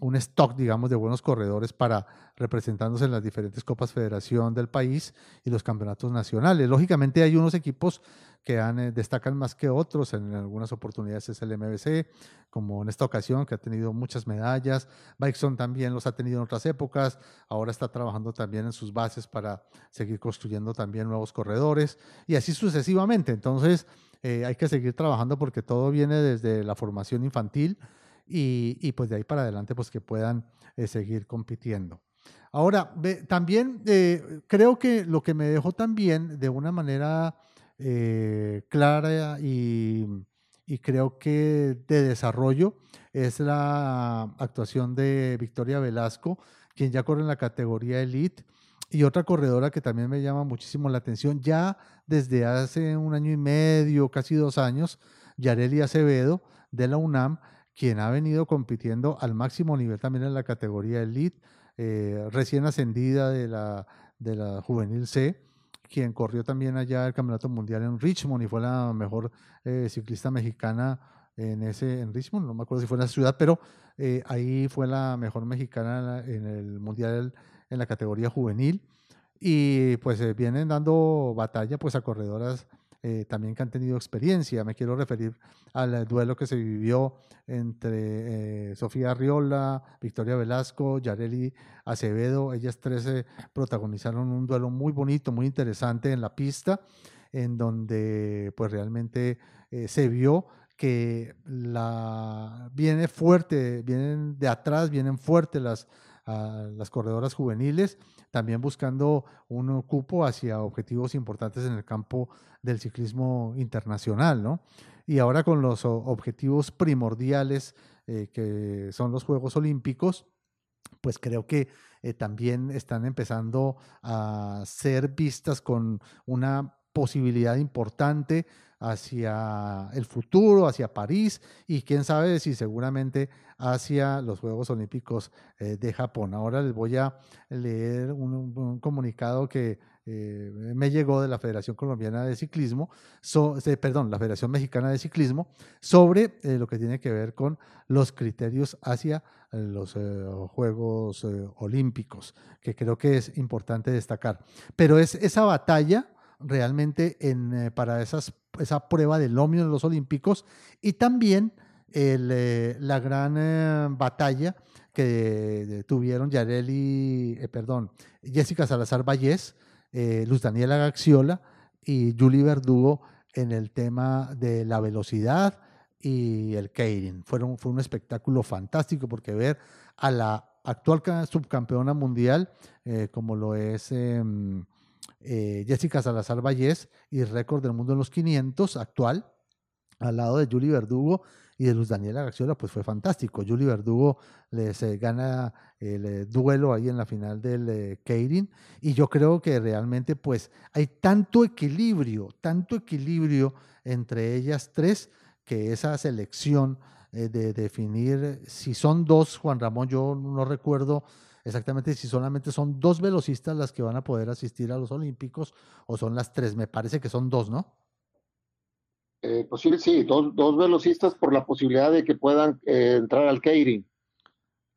un stock, digamos, de buenos corredores para representándose en las diferentes Copas Federación del país y los campeonatos nacionales. Lógicamente hay unos equipos que eh, destacan más que otros, en algunas oportunidades es el MBC, como en esta ocasión que ha tenido muchas medallas, Bikeson también los ha tenido en otras épocas, ahora está trabajando también en sus bases para seguir construyendo también nuevos corredores y así sucesivamente. Entonces eh, hay que seguir trabajando porque todo viene desde la formación infantil y, pues de ahí para adelante pues que puedan eh, seguir compitiendo. Ahora, también creo que lo que me dejó también de una manera eh, clara y, creo que de desarrollo es la actuación de Victoria Velasco, quien ya corre en la categoría Elite. Y otra corredora que también me llama muchísimo la atención, ya desde hace un año y medio, casi dos años, Yareli Acevedo de la UNAM, quien ha venido compitiendo al máximo nivel también en la categoría Elite, eh, recién ascendida de la, de la Juvenil C quien corrió también allá el Campeonato Mundial en Richmond y fue la mejor eh, ciclista mexicana en ese en Richmond, no me acuerdo si fue en la ciudad, pero eh, ahí fue la mejor mexicana en el Mundial en la categoría juvenil. Y pues eh, vienen dando batalla pues a corredoras eh, también que han tenido experiencia. Me quiero referir al duelo que se vivió entre eh, Sofía Arriola, Victoria Velasco, Yareli Acevedo. Ellas tres eh, protagonizaron un duelo muy bonito, muy interesante en la pista, en donde pues realmente se vio que la, viene fuerte, vienen de atrás, vienen fuertes las, las corredoras juveniles también buscando un cupo hacia objetivos importantes en el campo del ciclismo internacional, ¿no? Y ahora con los objetivos primordiales eh, que son los Juegos Olímpicos, pues creo que eh, también están empezando a ser vistas con una posibilidad importante hacia el futuro, hacia París y quién sabe si seguramente hacia los Juegos Olímpicos eh, de Japón. Ahora les voy a leer un, comunicado que eh, me llegó de la Federación Colombiana de Ciclismo, perdón, la Federación Mexicana de Ciclismo, sobre lo que tiene que ver con los criterios hacia los Juegos Olímpicos, que creo que es importante destacar. Pero es esa batalla realmente en, eh, para esas, esa prueba del omnio en los Olímpicos y también eh, la gran eh, batalla que tuvieron Yareli, perdón, Jessica Salazar Vallés, Luz Daniela Gaxiola y Julie Verdugo en el tema de la velocidad y el Keirin. Fueron, fue un espectáculo fantástico porque ver a la actual subcampeona mundial, como lo es em, eh, Jessica Salazar Vallés y récord del mundo en los 500 actual, al lado de Julie Verdugo y de Luz Daniela Gaxiola, pues fue fantástico. Julie Verdugo les eh, gana el eh, duelo ahí en la final del eh, y yo creo que realmente pues hay tanto equilibrio, tanto equilibrio entre ellas tres que esa selección de definir si son dos, Juan Ramón, yo no recuerdo exactamente si solamente son dos velocistas las que van a poder asistir a los Olímpicos o son las tres. Me parece que son dos, ¿no? Eh, posible, sí, dos, dos, velocistas por la posibilidad de que puedan eh, entrar al Keirin.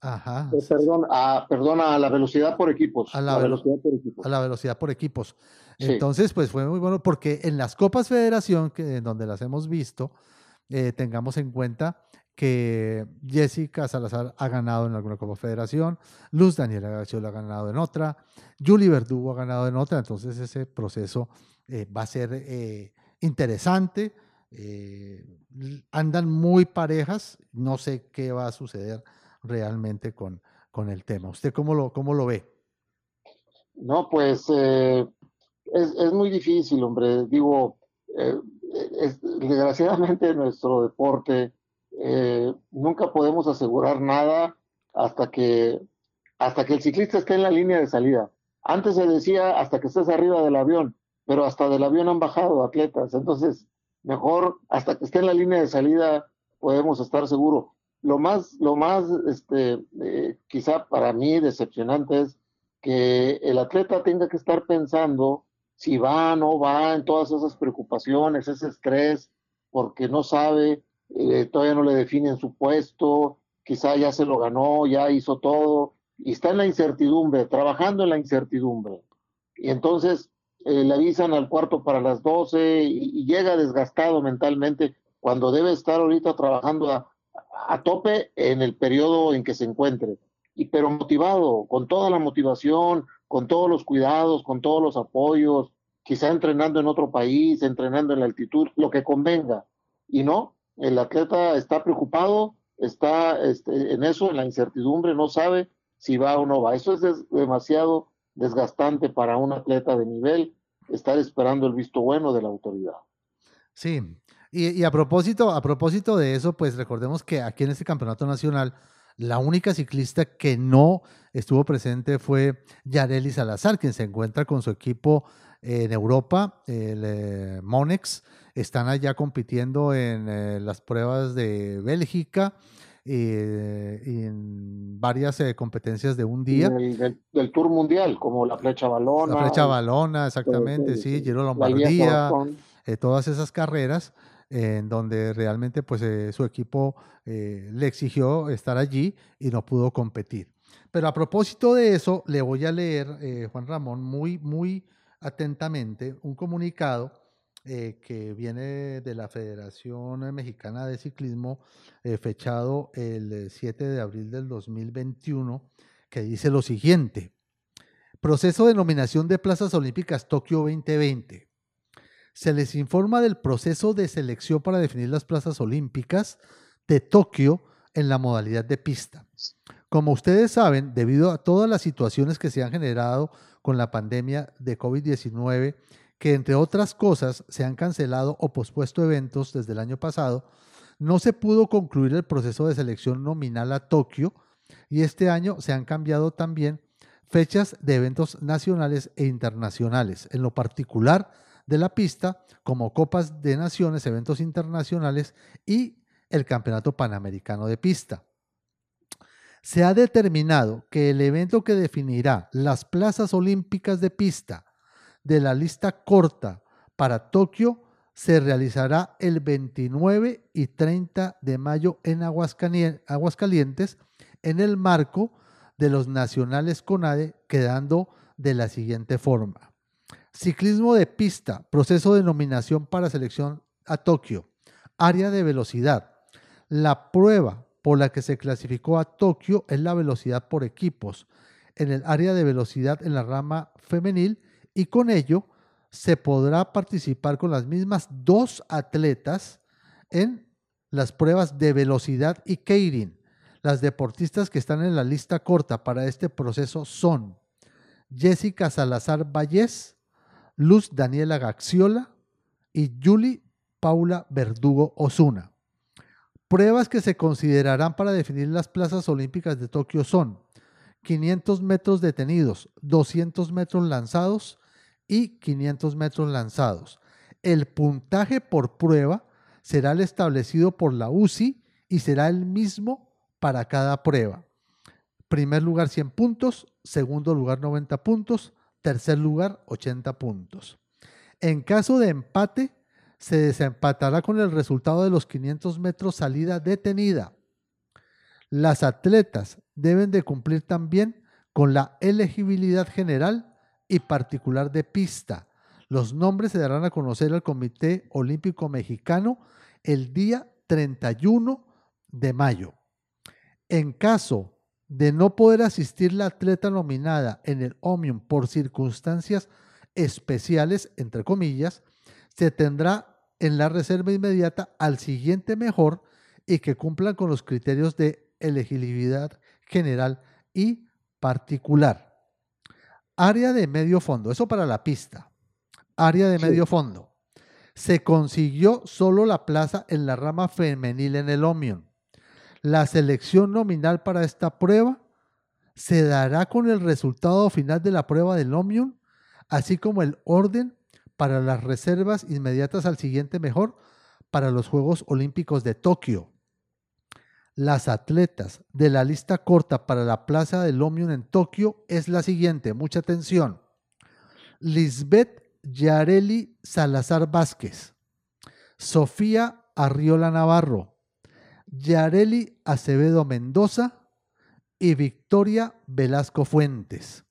Ajá. Eh, perdón, a, perdona, a la velocidad por equipos. A la, velocidad por equipos. A la velocidad por equipos. Entonces, pues fue muy bueno porque en las Copas Federación, que, en donde las hemos visto, eh, tengamos en cuenta que Jessica Salazar ha ganado en alguna Copa Federación, Luz Daniela García ha ganado en otra, Julie Verdugo ha ganado en otra, entonces ese proceso eh, va a ser eh, interesante. Eh, andan muy parejas, no sé qué va a suceder realmente con, con el tema. ¿Usted cómo lo, cómo lo ve? No, pues es, es, muy difícil, hombre. Digo, desgraciadamente nuestro deporte eh, nunca podemos asegurar nada hasta que, hasta que el ciclista esté en la línea de salida. Antes se decía hasta que estés arriba del avión, pero hasta del avión han bajado atletas. Entonces, mejor hasta que esté en la línea de salida podemos estar seguros. Lo más, lo más, este, eh, quizá para mí decepcionante es que el atleta tenga que estar pensando si va o no va en todas esas preocupaciones, ese estrés, porque no sabe eh, todavía no le definen su puesto, quizá ya se lo ganó, ya hizo todo, y está en la incertidumbre, trabajando en la incertidumbre. Y entonces eh, le avisan al cuarto para las 12 y, llega desgastado mentalmente cuando debe estar ahorita trabajando a, a, tope en el periodo en que se encuentre. Y pero motivado, con toda la motivación, con todos los cuidados, con todos los apoyos, quizá entrenando en otro país, entrenando en la altitud, lo que convenga. Y no, el atleta está preocupado, está este, en eso, en la incertidumbre, no sabe si va o no va. Eso es demasiado desgastante para un atleta de nivel, estar esperando el visto bueno de la autoridad. Sí, y, a propósito, a propósito de eso, pues recordemos que aquí en este campeonato nacional, la única ciclista que no estuvo presente fue Yareli Salazar, quien se encuentra con su equipo en Europa, el eh, Monex, están allá compitiendo en eh, las pruebas de Bélgica eh, y en varias competencias de un día. Del, Tour Mundial, como la flecha balona. La flecha balona, exactamente, sí, Giro Lombardía, todas esas carreras en donde realmente pues su equipo le exigió estar allí y no pudo competir. Pero a propósito de eso, le voy a leer, Juan Ramón, muy, muy atentamente un comunicado eh, que viene de la Federación Mexicana de Ciclismo, eh, fechado el 7 de abril del 2021, que dice lo siguiente. Proceso de nominación de plazas olímpicas Tokio 2020. Se les informa del proceso de selección para definir las plazas olímpicas de Tokio en la modalidad de pista. Como ustedes saben, debido a todas las situaciones que se han generado con la pandemia de COVID-19, que entre otras cosas se han cancelado o pospuesto eventos desde el año pasado, no se pudo concluir el proceso de selección nominal a Tokio y este año se han cambiado también fechas de eventos nacionales e internacionales. En lo particular, de la pista, como Copas de Naciones, eventos internacionales y el Campeonato Panamericano de Pista. Se ha determinado que el evento que definirá las plazas olímpicas de pista de la lista corta para Tokio se realizará el 29 y 30 de mayo en Aguascalientes en el marco de los nacionales CONADE, quedando de la siguiente forma. Ciclismo de pista, proceso de nominación para selección a Tokio, área de velocidad. La prueba por la que se clasificó a Tokio es la velocidad por equipos en el área de velocidad en la rama femenil y con ello se podrá participar con las mismas dos atletas en las pruebas de velocidad y Keirin. Las deportistas que están en la lista corta para este proceso son Jessica Salazar Vallés, Luz Daniela Gaxiola y Julie Paula Verdugo Osuna. Pruebas que se considerarán para definir las plazas olímpicas de Tokio son 500 metros detenidos, 200 metros lanzados, y 500 metros lanzados. El puntaje por prueba será el establecido por la UCI y será el mismo para cada prueba. Primer lugar 100 puntos, segundo lugar 90 puntos, tercer lugar 80 puntos. En caso de empate, se desempatará con el resultado de los 500 metros salida detenida. Las atletas deben de cumplir también con la elegibilidad general y particular de pista. Los nombres se darán a conocer al Comité Olímpico Mexicano el día 31 de mayo. En caso de no poder asistir la atleta nominada en el Omnium por circunstancias especiales, entre comillas, se tendrá en la reserva inmediata al siguiente mejor y que cumplan con los criterios de elegibilidad general y particular. Área de medio fondo, eso para la pista. Área de medio fondo. Se consiguió solo la plaza en la rama femenil en el Omion. La selección nominal para esta prueba se dará con el resultado final de la prueba del Omion, así como el orden para las reservas inmediatas al siguiente mejor para los Juegos Olímpicos de Tokio las atletas de la lista corta para la Plaza del Omnium en Tokio es la siguiente, mucha atención. Lisbeth Yareli Salazar Vázquez, Sofía Arriola Navarro, Yareli Acevedo Mendoza y Victoria Velasco Fuentes.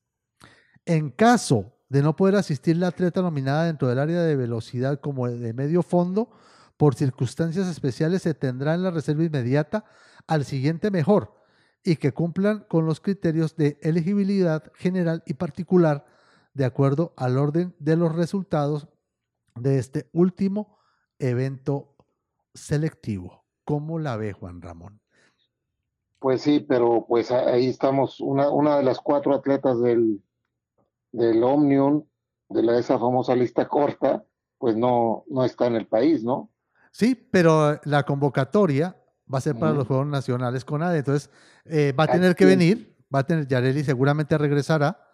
En caso de no poder asistir la atleta nominada dentro del área de velocidad como de medio fondo, por circunstancias especiales se tendrá en la reserva inmediata al siguiente mejor y que cumplan con los criterios de elegibilidad general y particular de acuerdo al orden de los resultados de este último evento selectivo. ¿Cómo la ve Juan Ramón? Pues sí, pero pues ahí estamos, una, una de las cuatro atletas del, del Omnium, de la, esa famosa lista corta, pues no, no está en el país, ¿no? Sí, pero la convocatoria va a ser para los Juegos Nacionales con ADE. Entonces, eh, va a tener que venir, va a tener, Yareli seguramente regresará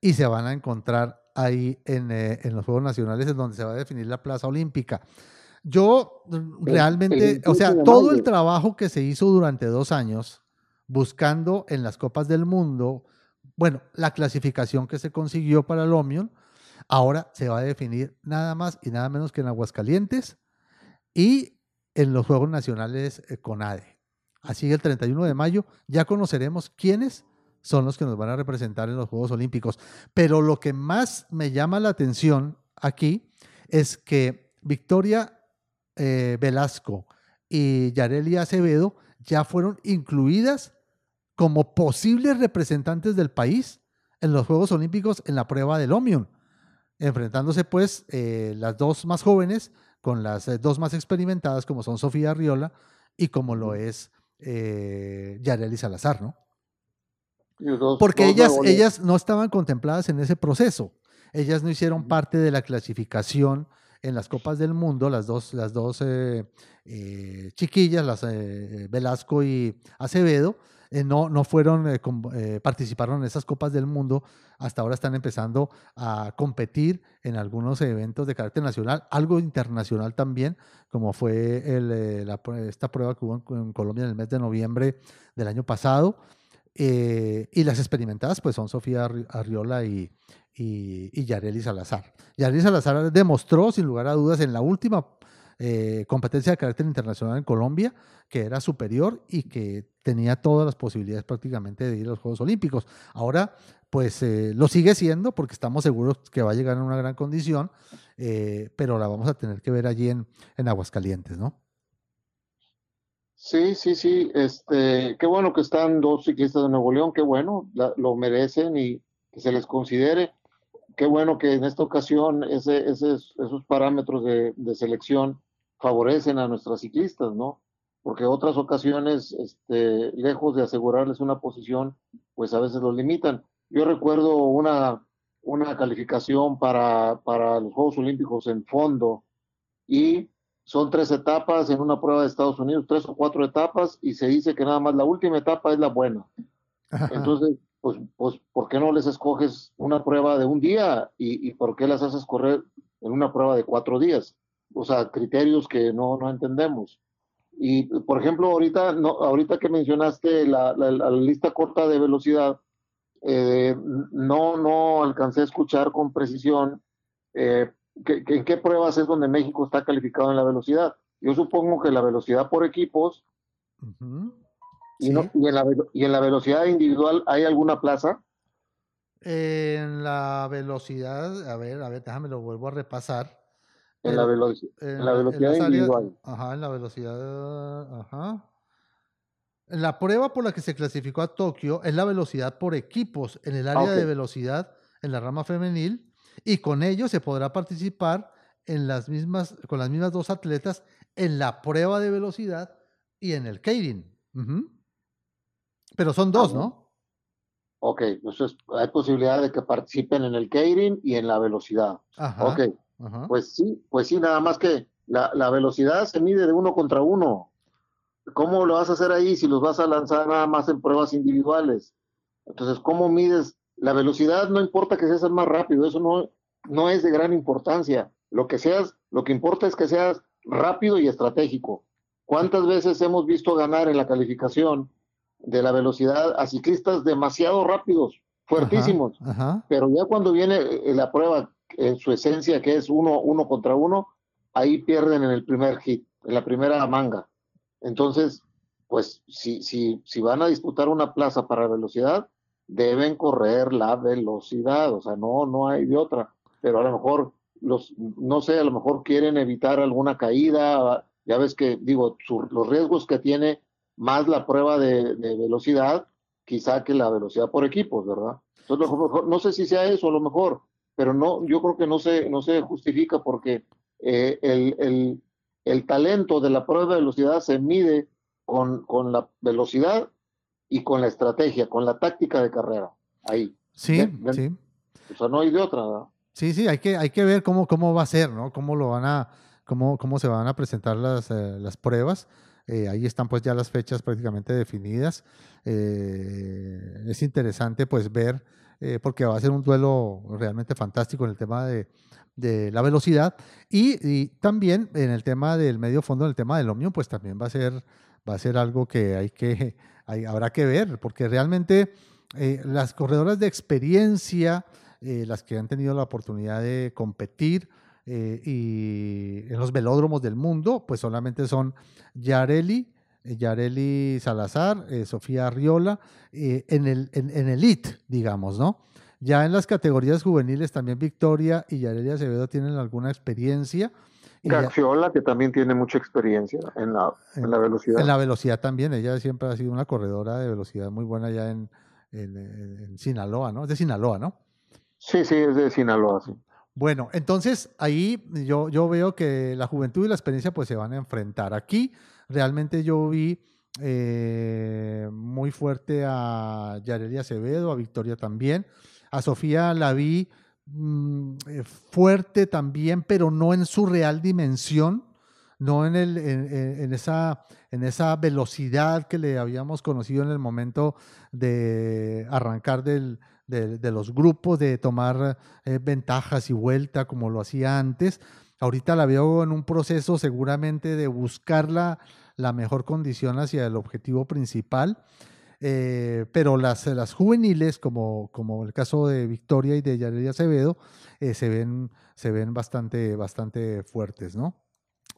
y se van a encontrar ahí en, eh, en, los Juegos Nacionales, en donde se va a definir la plaza olímpica. Yo realmente, o sea, todo el trabajo que se hizo durante dos años buscando en las Copas del Mundo, bueno, la clasificación que se consiguió para el Omion, ahora se va a definir nada más y nada menos que en Aguascalientes y en los Juegos Nacionales eh, con ADE. Así que el 31 de mayo ya conoceremos quiénes son los que nos van a representar en los Juegos Olímpicos. Pero lo que más me llama la atención aquí es que Victoria eh, Velasco y Yareli Acevedo ya fueron incluidas como posibles representantes del país en los Juegos Olímpicos en la prueba del Omion, enfrentándose pues eh, las dos más jóvenes con las eh, dos más experimentadas, como son Sofía Riola y como lo es eh, Yareli Salazar, ¿no? Porque ellas, ellas no estaban contempladas en ese proceso. Ellas no hicieron parte de la clasificación en las Copas del Mundo, las dos, las dos eh, chiquillas, las Velasco y Acevedo, eh, no, no fueron, eh, eh, participaron en esas Copas del Mundo, hasta ahora están empezando a competir en algunos eventos de carácter nacional, algo internacional también, como fue el, esta prueba que hubo en, Colombia en el mes de noviembre del año pasado. y las experimentadas pues son Sofía Arriola y, y, y Yareli Salazar. Yareli Salazar demostró sin lugar a dudas en la última eh, competencia de carácter internacional en Colombia, que era superior y que tenía todas las posibilidades prácticamente de ir a los Juegos Olímpicos. Ahora, pues eh, lo sigue siendo porque estamos seguros que va a llegar en una gran condición, eh, pero la vamos a tener que ver allí en, en Aguascalientes, ¿no? Sí, sí, sí. Este, qué bueno que están dos ciclistas de Nuevo León, qué bueno, lo merecen y que se les considere. Qué bueno que en esta ocasión ese, esos parámetros de, de selección favorecen a nuestras ciclistas, ¿no? Porque otras ocasiones, este, lejos de asegurarles una posición, pues a veces los limitan. Yo recuerdo una, una calificación para, para los Juegos Olímpicos en fondo y son tres etapas en una prueba de Estados Unidos, tres o cuatro etapas y se dice que nada más la última etapa es la buena. Entonces, pues, pues, ¿por qué no les escoges una prueba de un día y, y por qué las haces correr en una prueba de cuatro días? O sea, criterios que no, no entendemos. Y, por ejemplo, ahorita, no, ahorita que mencionaste la, la, lista corta de velocidad, eh, no, no alcancé a escuchar con precisión eh, que, en qué pruebas es donde México está calificado en la velocidad. Yo supongo que la velocidad por equipos y, no, y, en la, y en la velocidad individual hay alguna plaza. En la velocidad, a ver, a ver, déjame lo vuelvo a repasar. En, la, velocidad individual. ajá, en la velocidad. Ajá. En la prueba por la que se clasificó a Tokio es la velocidad por equipos en el área de velocidad en la rama femenil y con ello se podrá participar en las mismas, con las mismas dos atletas en la prueba de velocidad y en el Keirin. Pero son dos, ¿no? Ok, entonces hay posibilidad de que participen en el Keirin y en la velocidad. Ajá. Ok. Pues sí, pues sí, nada más que la, la, velocidad se mide de uno contra uno. ¿Cómo lo vas a hacer ahí si los vas a lanzar nada más en pruebas individuales? Entonces, ¿cómo mides? La velocidad no importa que seas el más rápido, eso no, no es de gran importancia. Lo que seas, lo que importa es que seas rápido y estratégico. ¿Cuántas veces hemos visto ganar en la calificación de la velocidad a ciclistas demasiado rápidos, fuertísimos? Pero ya cuando viene eh, la prueba en su esencia, que es uno, uno contra uno, ahí pierden en el primer hit, en la primera manga. Entonces, pues si, si, si van a disputar una plaza para velocidad, deben correr la velocidad, o sea, no, no hay de otra. Pero a lo mejor, los, no sé, a lo mejor quieren evitar alguna caída, ya ves que, digo, los riesgos que tiene más la prueba de, velocidad, quizá que la velocidad por equipos, ¿verdad? Entonces, no sé si sea eso, a lo mejor, pero no, yo creo que no se, no se justifica porque eh, el, el, el, talento de la prueba de velocidad se mide con, con, la velocidad y con la estrategia, con la táctica de carrera. Ahí. Sí, sí. O sea, no hay de otra. ¿verdad? Sí, sí, hay que, hay que ver cómo, cómo va a ser, ¿no? Cómo lo van a, cómo, cómo se van a presentar las, eh, las pruebas. Eh, ahí están pues ya las fechas prácticamente definidas. es interesante pues ver eh, porque va a ser un duelo realmente fantástico en el tema de, la velocidad. Y, también en el tema del medio fondo, en el tema del Omnium, pues también va a ser, va a ser algo que hay que, habrá que ver, porque realmente eh, las corredoras de experiencia, eh, las que han tenido la oportunidad de competir, en los velódromos del mundo, pues solamente son Yareli, Yareli Salazar, eh, Sofía Arriola, eh, en, el, en, Elite, digamos, ¿no? Ya en las categorías juveniles también Victoria y Yareli Acevedo tienen alguna experiencia. Gaxiola, que también tiene mucha experiencia en la, en, la velocidad. En la velocidad también, ella siempre ha sido una corredora de velocidad muy buena ya en, en, Sinaloa, ¿no? Es de Sinaloa, ¿no? Sí, sí, es de Sinaloa, sí. Bueno, entonces ahí yo, yo veo que la juventud y la experiencia pues se van a enfrentar. Aquí realmente yo vi eh, muy fuerte a Yareli Acevedo, a Victoria también. A Sofía la vi mm, eh, fuerte también, pero no en su real dimensión. no en, el, en, esa, en esa velocidad que le habíamos conocido en el momento de arrancar del, de, los grupos, de tomar eh, ventajas y vuelta como lo hacía antes. Ahorita la veo en un proceso seguramente de buscar la, mejor condición hacia el objetivo principal. Eh, pero las, las juveniles, como, como el caso de Victoria y de Yareli Acevedo, eh, se, ven, se ven bastante, bastante fuertes, ¿no?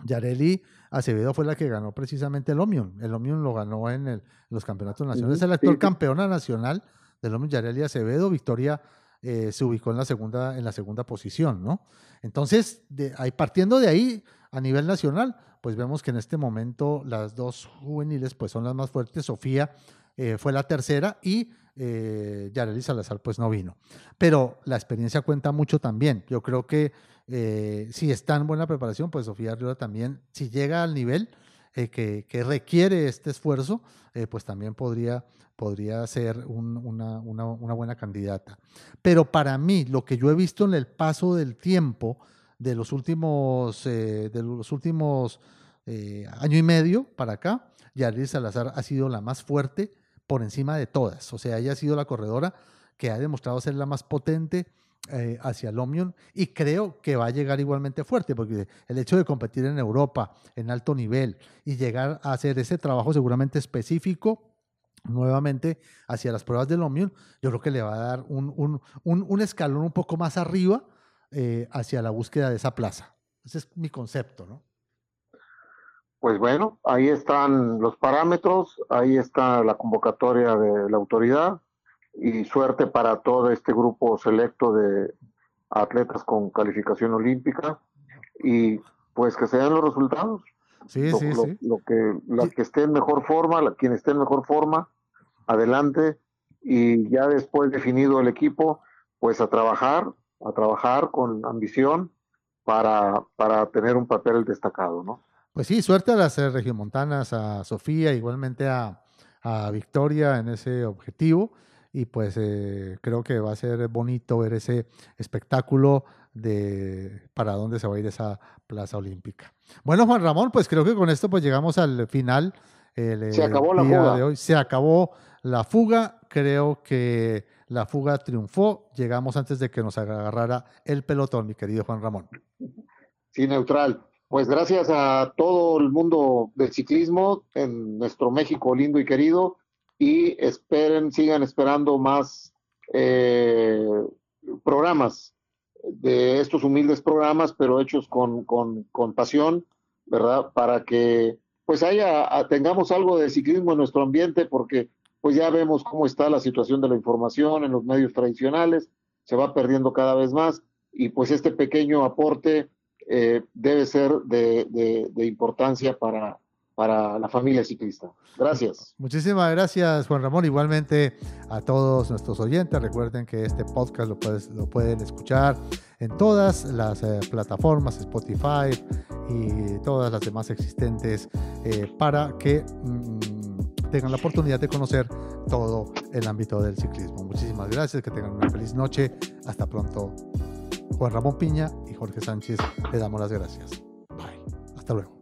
Yareli Acevedo fue la que ganó precisamente el Omion. El Omion lo ganó en, los campeonatos nacionales. Es el actual campeona nacional del Omion Yareli Acevedo. Victoria eh, se ubicó en la segunda, en la segunda posición, ¿no? Entonces, de, ahí, partiendo de ahí, a nivel nacional, pues vemos que en este momento las dos juveniles pues son las más fuertes. Sofía eh, fue la tercera y eh, Yareli Salazar pues no vino. Pero la experiencia cuenta mucho también. Yo creo que eh, si está en buena preparación, pues Sofía Arriola también, si llega al nivel eh, que, requiere este esfuerzo, pues también podría, podría ser una, una, buena candidata. Pero para mí, lo que yo he visto en el paso del tiempo, de los últimos, de los últimos año y medio para acá, Yarlis Salazar ha sido la más fuerte por encima de todas. O sea, ella ha sido la corredora que ha demostrado ser la más potente, eh, hacia el Omion y creo que va a llegar igualmente fuerte porque el hecho de competir en Europa en alto nivel y llegar a hacer ese trabajo seguramente específico nuevamente hacia las pruebas del Omion, yo creo que le va a dar un, un, escalón un poco más arriba eh, hacia la búsqueda de esa plaza. Ese es mi concepto, ¿no? Pues bueno, ahí están los parámetros, ahí está la convocatoria de la autoridad y suerte para todo este grupo selecto de atletas con calificación olímpica y pues que se den los resultados. Sí, sí, sí. Lo que, la que esté en mejor forma, la, quien esté en mejor forma, adelante y ya después definido el equipo, pues a trabajar, a trabajar con ambición para, para tener un papel destacado, ¿no? Pues sí, suerte a las eh, regiomontanas, a Sofía, igualmente a, a Victoria en ese objetivo y pues eh, creo que va a ser bonito ver ese espectáculo de para dónde se va a ir esa plaza olímpica. Bueno, Juan Ramón, pues creo que con esto pues llegamos al final. El, se acabó la fuga. de hoy. Se acabó la fuga. Creo que la fuga triunfó. Llegamos antes de que nos agarrara el pelotón, mi querido Juan Ramón. Sí, neutral. Pues gracias a todo el mundo del ciclismo en nuestro México lindo y querido y esperen, sigan esperando más eh, programas de estos humildes programas, pero hechos con, con, con, pasión, ¿verdad? Para que pues haya, tengamos algo de ciclismo en nuestro ambiente, porque pues ya vemos cómo está la situación de la información en los medios tradicionales, se va perdiendo cada vez más, y pues este pequeño aporte eh, debe ser de, importancia para, para la familia ciclista. Gracias. Muchísimas gracias, Juan Ramón. Igualmente a todos nuestros oyentes. Recuerden que este podcast lo, puedes, lo pueden escuchar en todas las eh, plataformas, Spotify y todas las demás existentes, eh, para que mm, tengan la oportunidad de conocer todo el ámbito del ciclismo. Muchísimas gracias, que tengan una feliz noche. Hasta pronto. Juan Ramón Piña y Jorge Sánchez, le damos las gracias. Bye. Hasta luego.